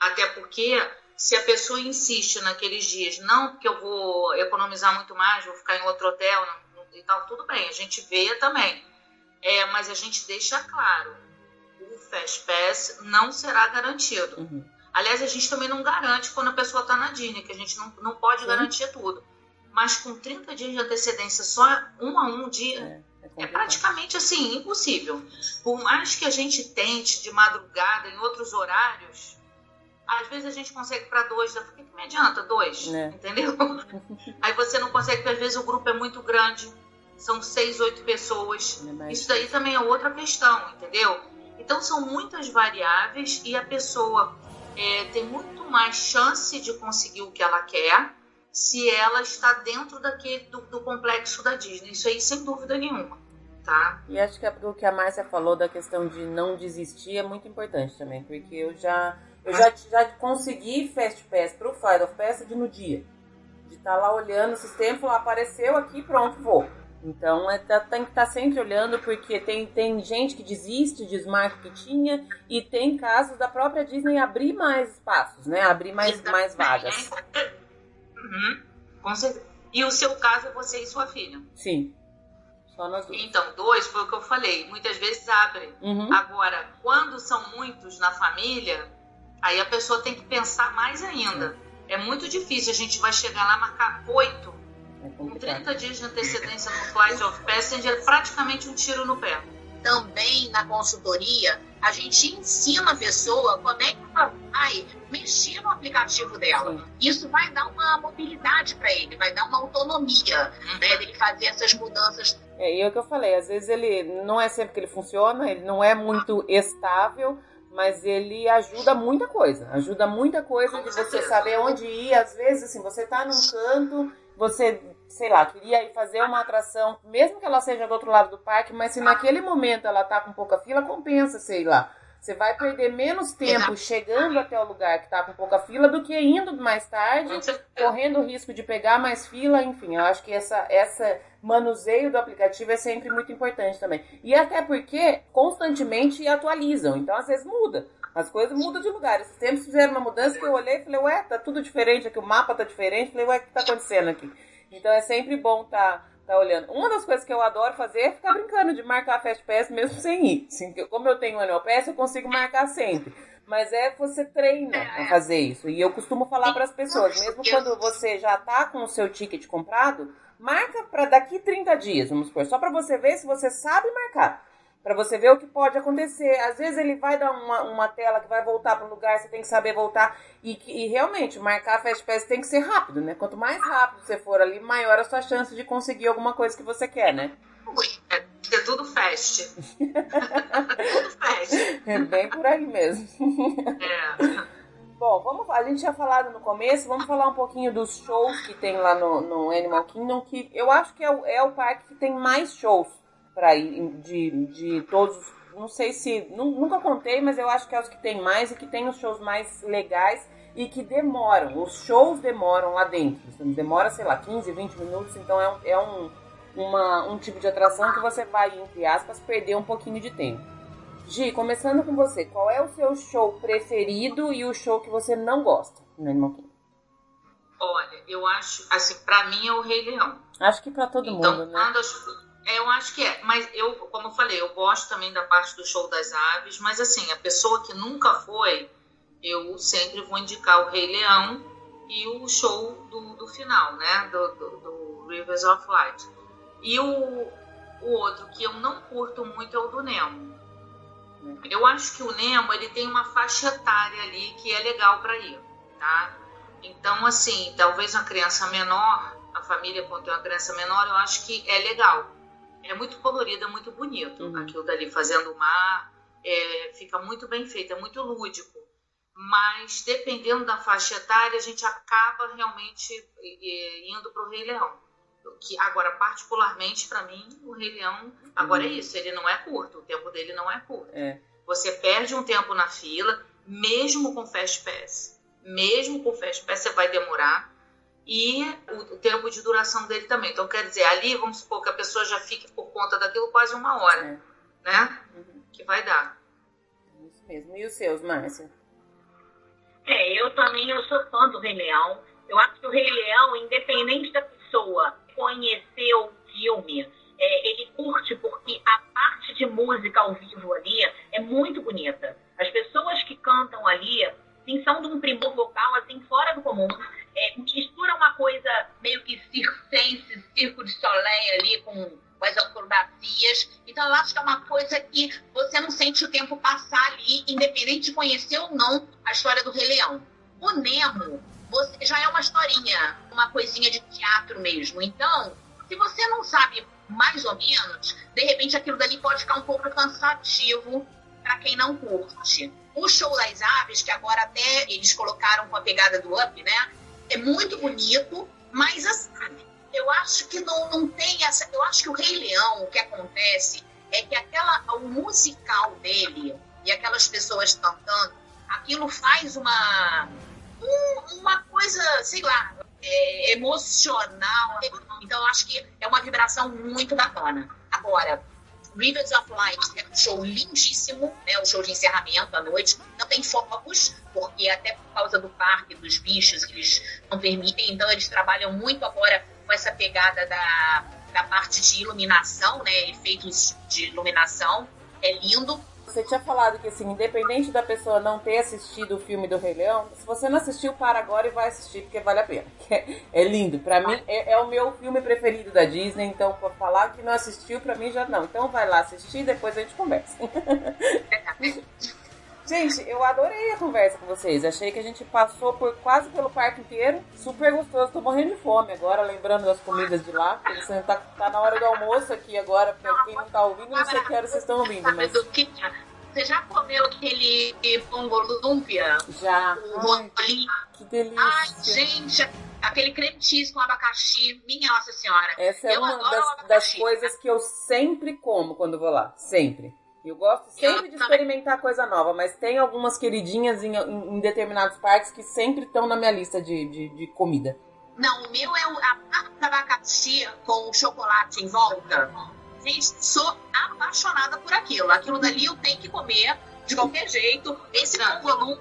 Até porque se a pessoa insiste naqueles dias, não porque eu vou economizar muito mais, vou ficar em outro hotel, não e tal, tudo bem, a gente vê também. É, mas a gente deixa claro, o Fast Pass não será garantido. Uhum. Aliás, a gente também não garante quando a pessoa está na Disney, que a gente não, não pode Sim. garantir tudo. Mas com 30 dias de antecedência, só um a um dia, é, é, é praticamente assim, impossível. Por mais que a gente tente de madrugada, em outros horários, às vezes a gente consegue para dois, o que, que me adianta? Dois, é. entendeu? Aí você não consegue, porque às vezes o grupo é muito grande, são seis, oito pessoas. É Isso daí também é outra questão, entendeu? Então são muitas variáveis e a pessoa é, tem muito mais chance de conseguir o que ela quer se ela está dentro daquele, do, do complexo da Disney. Isso aí sem dúvida nenhuma. Tá? E acho que o que a Márcia falou da questão de não desistir é muito importante também, porque eu já eu já, já consegui Fast Pass pro Flight of Passage no dia. De estar tá lá olhando o sistema, falar, apareceu aqui, pronto, vou. Então é, tá, tem que estar tá sempre olhando, porque tem, tem gente que desiste, desmarca o que tinha, e tem casos da própria Disney abrir mais espaços, né? Abrir mais, mais vagas. Uhum. Com certeza. E o seu caso é você e sua filha? Sim. Só nós duas. Então, dois foi o que eu falei. Muitas vezes abrem. Uhum. Agora, quando são muitos na família, aí a pessoa tem que pensar mais ainda. É muito difícil. A gente vai chegar lá marcar oito é Com 30 dias de antecedência no Flight of Passenger, é praticamente um tiro no pé. Também na consultoria, a gente ensina a pessoa como é que ela vai mexer no aplicativo dela. Sim. Isso vai dar uma mobilidade para ele, vai dar uma autonomia uhum. né, dele fazer essas mudanças. É, e é o que eu falei, às vezes ele não é sempre que ele funciona, ele não é muito estável, mas ele ajuda muita coisa. Ajuda muita coisa Com de certeza. você saber onde ir. Às vezes, assim, você tá num canto você, sei lá, queria ir fazer uma atração, mesmo que ela seja do outro lado do parque, mas se naquele momento ela tá com pouca fila, compensa, sei lá. Você vai perder menos tempo chegando até o lugar que tá com pouca fila do que indo mais tarde, correndo o risco de pegar mais fila, enfim, eu acho que essa, essa manuseio do aplicativo é sempre muito importante também. E até porque constantemente atualizam, então às vezes muda. As coisas mudam de lugar. Esses tempos fizeram uma mudança que eu olhei e falei, ué, tá tudo diferente aqui, o mapa tá diferente. Falei, ué, o que tá acontecendo aqui? Então é sempre bom tá, tá olhando. Uma das coisas que eu adoro fazer é ficar brincando de marcar a Fast Pass mesmo sem ir. Assim, como eu tenho o Annual Pass, eu consigo marcar sempre. Mas é você treina a fazer isso. E eu costumo falar para as pessoas, mesmo quando você já tá com o seu ticket comprado, marca para daqui 30 dias, vamos supor, só para você ver se você sabe marcar para você ver o que pode acontecer. Às vezes ele vai dar uma, uma tela que vai voltar para o lugar, você tem que saber voltar. E, e realmente, marcar a Fast Pass tem que ser rápido, né? Quanto mais rápido você for ali, maior a sua chance de conseguir alguma coisa que você quer, né? É tudo fast. tudo fast. É bem por aí mesmo. É. Bom, vamos, a gente tinha falado no começo, vamos falar um pouquinho dos shows que tem lá no, no Animal Kingdom, que eu acho que é o, é o parque que tem mais shows para ir de, de todos. Não sei se. Nunca contei, mas eu acho que é os que tem mais e que tem os shows mais legais e que demoram. Os shows demoram lá dentro. Demora, sei lá, 15, 20 minutos. Então é um, é um, uma, um tipo de atração que você vai, entre aspas, perder um pouquinho de tempo. Gi, começando com você, qual é o seu show preferido e o show que você não gosta no Animal Kingdom? Olha, eu acho, assim, pra mim é o Rei Leão. Acho que pra todo então, mundo, né? Quando é, eu acho que é, mas eu, como eu falei, eu gosto também da parte do show das aves, mas assim, a pessoa que nunca foi, eu sempre vou indicar o Rei Leão e o show do, do final, né? Do, do, do, Rivers of Light. E o, o outro que eu não curto muito é o do Nemo. Eu acho que o Nemo ele tem uma faixa etária ali que é legal para ir, tá? Então, assim, talvez uma criança menor, a família quando tem uma criança menor, eu acho que é legal é muito colorido, é muito bonito. Uhum. Aquilo dali fazendo o mar, é, fica muito bem feito, é muito lúdico. Mas dependendo da faixa etária, a gente acaba realmente indo para o Rei Leão. Que agora, particularmente para mim, o Rei Leão, agora é uhum. é isso, ele não é curto, o tempo dele não é curto. É. Você perde um tempo na fila, mesmo com Fast Pass. Mesmo com Fast Pass, você vai demorar e o, o, tempo de duração dele também. Então, quer dizer, ali, vamos supor que a pessoa já fique por conta daquilo quase uma hora, é. né? Uhum. Que vai dar. Isso mesmo. E os seus, Márcia? É, eu também eu sou fã do Rei Leão. Eu acho que o Rei Leão, independente da pessoa conhecer o filme, é, ele curte porque a parte de música ao vivo ali é muito bonita. Eu acho que é uma coisa que você não sente o tempo passar ali, independente de conhecer ou não a história do Rei Leão. O Nemo você, já é uma historinha, uma coisinha de teatro mesmo. Então, se você não sabe mais ou menos, de repente aquilo dali pode ficar um pouco cansativo para quem não curte. O show das aves, que agora até eles colocaram com a pegada do Up, né? é muito bonito, mas assim, eu acho que não, não tem essa. Eu acho que o Rei Leão, o que acontece é que aquela, o musical dele e aquelas pessoas cantando, aquilo faz uma, um, uma coisa, sei lá, é, emocional. Então acho que é uma vibração muito bacana. Agora, Rivers of Light é um show lindíssimo, né? O show de encerramento à noite. Não tem fogos, porque até por causa do parque, dos bichos, que eles não permitem. Então eles trabalham muito agora com essa pegada da, da parte de iluminação, né? Efeitos de iluminação. É lindo. Você tinha falado que, assim, independente da pessoa não ter assistido o filme do Rei Leão, se você não assistiu, para agora e vai assistir, porque vale a pena. É, lindo. Para mim, é, é, o meu filme preferido da Disney, então, pra falar que não assistiu, para mim já não. Então, vai lá assistir, depois a gente conversa. Gente, eu adorei a conversa com vocês. Achei que a gente passou por quase pelo parque inteiro. Super gostoso. Tô morrendo de fome agora, lembrando das comidas de lá. Você tá, tá na hora do almoço aqui agora. Pra quem não tá ouvindo, não sei que hora vocês estão ouvindo. Mas... Você já comeu aquele pongo lumpia? Já. O Ai, que delícia. Ai, gente, aquele creme cheese com abacaxi. Minha Nossa Senhora. Essa é eu uma das, das coisas que eu sempre como quando vou lá. Sempre. Eu gosto sempre eu de experimentar coisa nova, mas tem algumas queridinhas em, em, em determinados parques que sempre estão na minha lista de, de, de, comida. Não, o meu é o, a pasta abacaxi com chocolate em volta. Gente, sou apaixonada por aquilo. Aquilo dali eu tenho que comer de qualquer jeito. Esse volume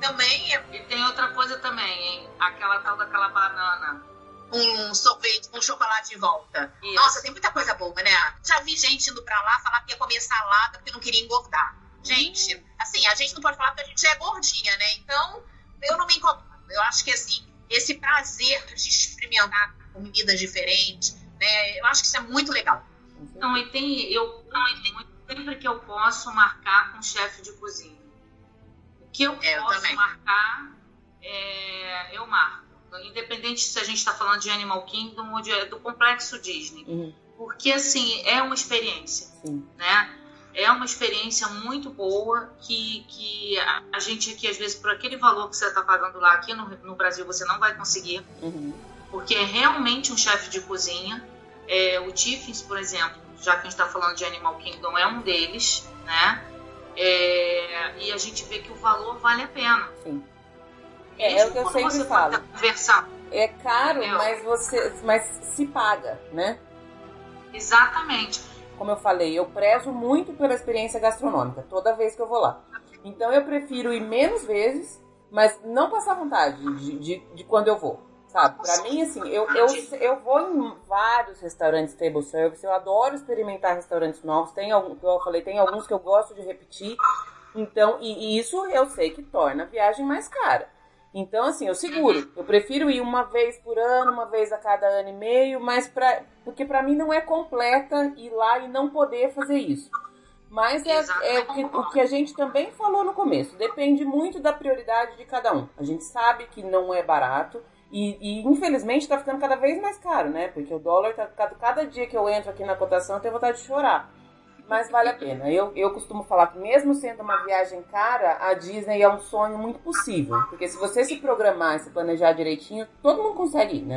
também é... E tem outra coisa também, hein? Aquela tal daquela banana um sorvete com chocolate em volta. Isso. Nossa, tem muita coisa boa, né? Já vi gente indo pra lá falar que ia comer salada porque não queria engordar. Gente, assim, a gente não pode falar porque a gente é gordinha, né? Então, eu não me incomodo. Eu acho que, assim, esse prazer de experimentar comidas diferentes, né? Eu acho que isso é muito legal. Não, e tem, eu, sempre que eu posso marcar com chefe de cozinha. O que eu é, posso eu marcar, é, eu marco independente se a gente está falando de Animal Kingdom ou de, do complexo Disney. Uhum. Porque, assim, é uma experiência, Sim. né? É uma experiência muito boa que, que a, a, gente aqui, às vezes, por aquele valor que você está pagando lá, aqui no, no, Brasil, você não vai conseguir. Uhum. Porque é realmente um chefe de cozinha. É, o Tiffins, por exemplo, já que a gente está falando de Animal Kingdom, é um deles, né? É, e a gente vê que o valor vale a pena. Sim. É, é o que eu sempre falo. Conversar. É caro, mas você, mas se paga, né? Exatamente. Como eu falei, eu prezo muito pela experiência gastronômica toda vez que eu vou lá. Então eu prefiro ir menos vezes, mas não passar vontade de, de, de quando eu vou. Sabe? Pra mim, assim, eu, eu, eu vou em vários restaurantes table service, eu adoro experimentar restaurantes novos. Tem algum, que eu falei, tem alguns que eu gosto de repetir. Então, e, e isso eu sei que torna a viagem mais cara. Então, assim, eu seguro. Eu prefiro ir uma vez por ano, uma vez a cada ano e meio, mas pra, porque para mim não é completa ir lá e não poder fazer isso. Mas é, é o, que, o, que, a gente também falou no começo. Depende muito da prioridade de cada um. A gente sabe que não é barato e, e infelizmente está ficando cada vez mais caro, né? Porque o dólar tá cada dia que eu entro aqui na cotação eu tenho vontade de chorar mas vale a pena. Eu, eu costumo falar que mesmo sendo uma viagem cara, a Disney é um sonho muito possível. Porque se você se programar se planejar direitinho, todo mundo consegue ir, né?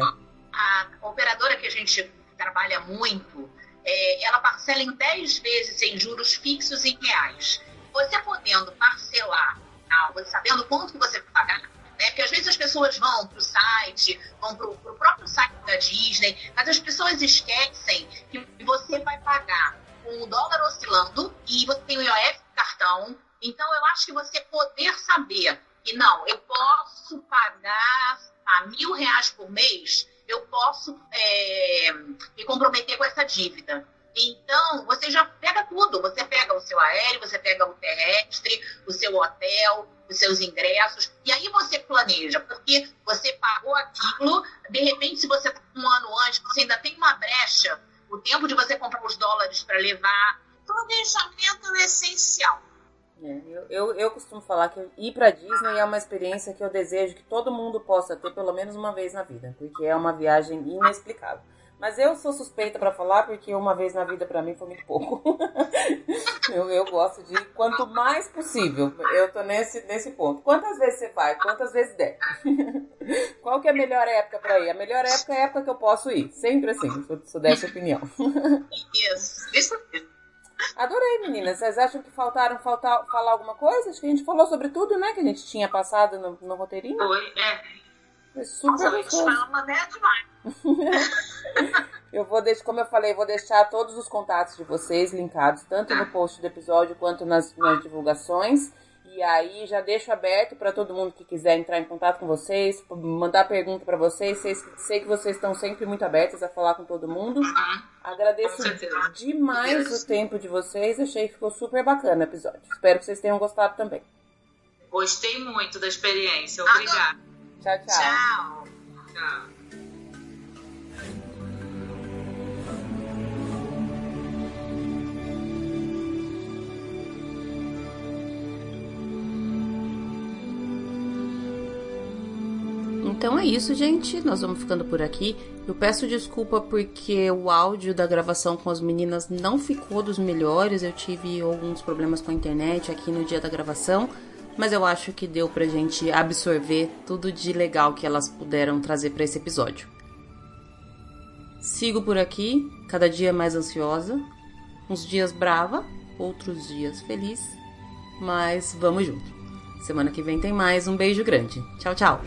A operadora que a gente trabalha muito, é, ela parcela em 10 vezes em juros fixos em reais. Você podendo parcelar, tá? você sabendo quanto você vai pagar, né? Porque às vezes as pessoas vão para o site, vão para o próprio site da Disney, mas as pessoas esquecem que você vai pagar com o dólar oscilando e você tem o IOF cartão. Então, eu acho que você poder saber que não, eu posso pagar a mil reais por mês, eu posso é, me comprometer com essa dívida. Então, você já pega tudo. Você pega o seu aéreo, você pega o terrestre, o seu hotel, os seus ingressos. E aí você planeja, porque você pagou aquilo. De repente, se você tá um ano antes, você ainda tem uma brecha o tempo de você comprar os dólares para levar. Planejamento é essencial. É, eu, eu, eu, costumo falar que ir para Disney é uma experiência que eu desejo que todo mundo possa ter pelo menos uma vez na vida, porque é uma viagem inexplicável. Mas eu sou suspeita para falar porque uma vez na vida para mim foi muito pouco. eu, eu gosto de quanto mais possível. Eu tô nesse, nesse ponto. Quantas vezes você vai? Quantas vezes der? Qual que é a melhor época para ir? A melhor época é a época que eu posso ir. Sempre assim, se eu desse opinião. Isso. Isso Adorei, meninas. Vocês acham que faltaram faltar, falar alguma coisa? Acho que a gente falou sobre tudo, né? Que a gente tinha passado no, no roteirinho. Foi, é. Foi super Nossa, gostoso. É demais. Eu vou deixar, como eu falei, vou deixar todos os contatos de vocês linkados, tanto no post do episódio quanto nas, nas divulgações. E aí já deixo aberto para todo mundo que quiser entrar em contato com vocês, mandar pergunta para vocês. Sei, sei que vocês estão sempre muito abertos a falar com todo mundo. Uhum. Agradeço demais o tempo de vocês. Achei que ficou super bacana o episódio. Espero que vocês tenham gostado também. Gostei muito da experiência. Obrigada. Tchau, tchau. Tchau. Então é isso, gente. Nós vamos ficando por aqui. Eu peço desculpa porque o áudio da gravação com as meninas não ficou dos melhores. Eu tive alguns problemas com a internet aqui no dia da gravação. Mas eu acho que deu pra gente absorver tudo de legal que elas puderam trazer para esse episódio. Sigo por aqui, cada dia mais ansiosa. Uns dias brava, outros dias feliz. Mas vamos junto. Semana que vem tem mais. Um beijo grande. Tchau, tchau.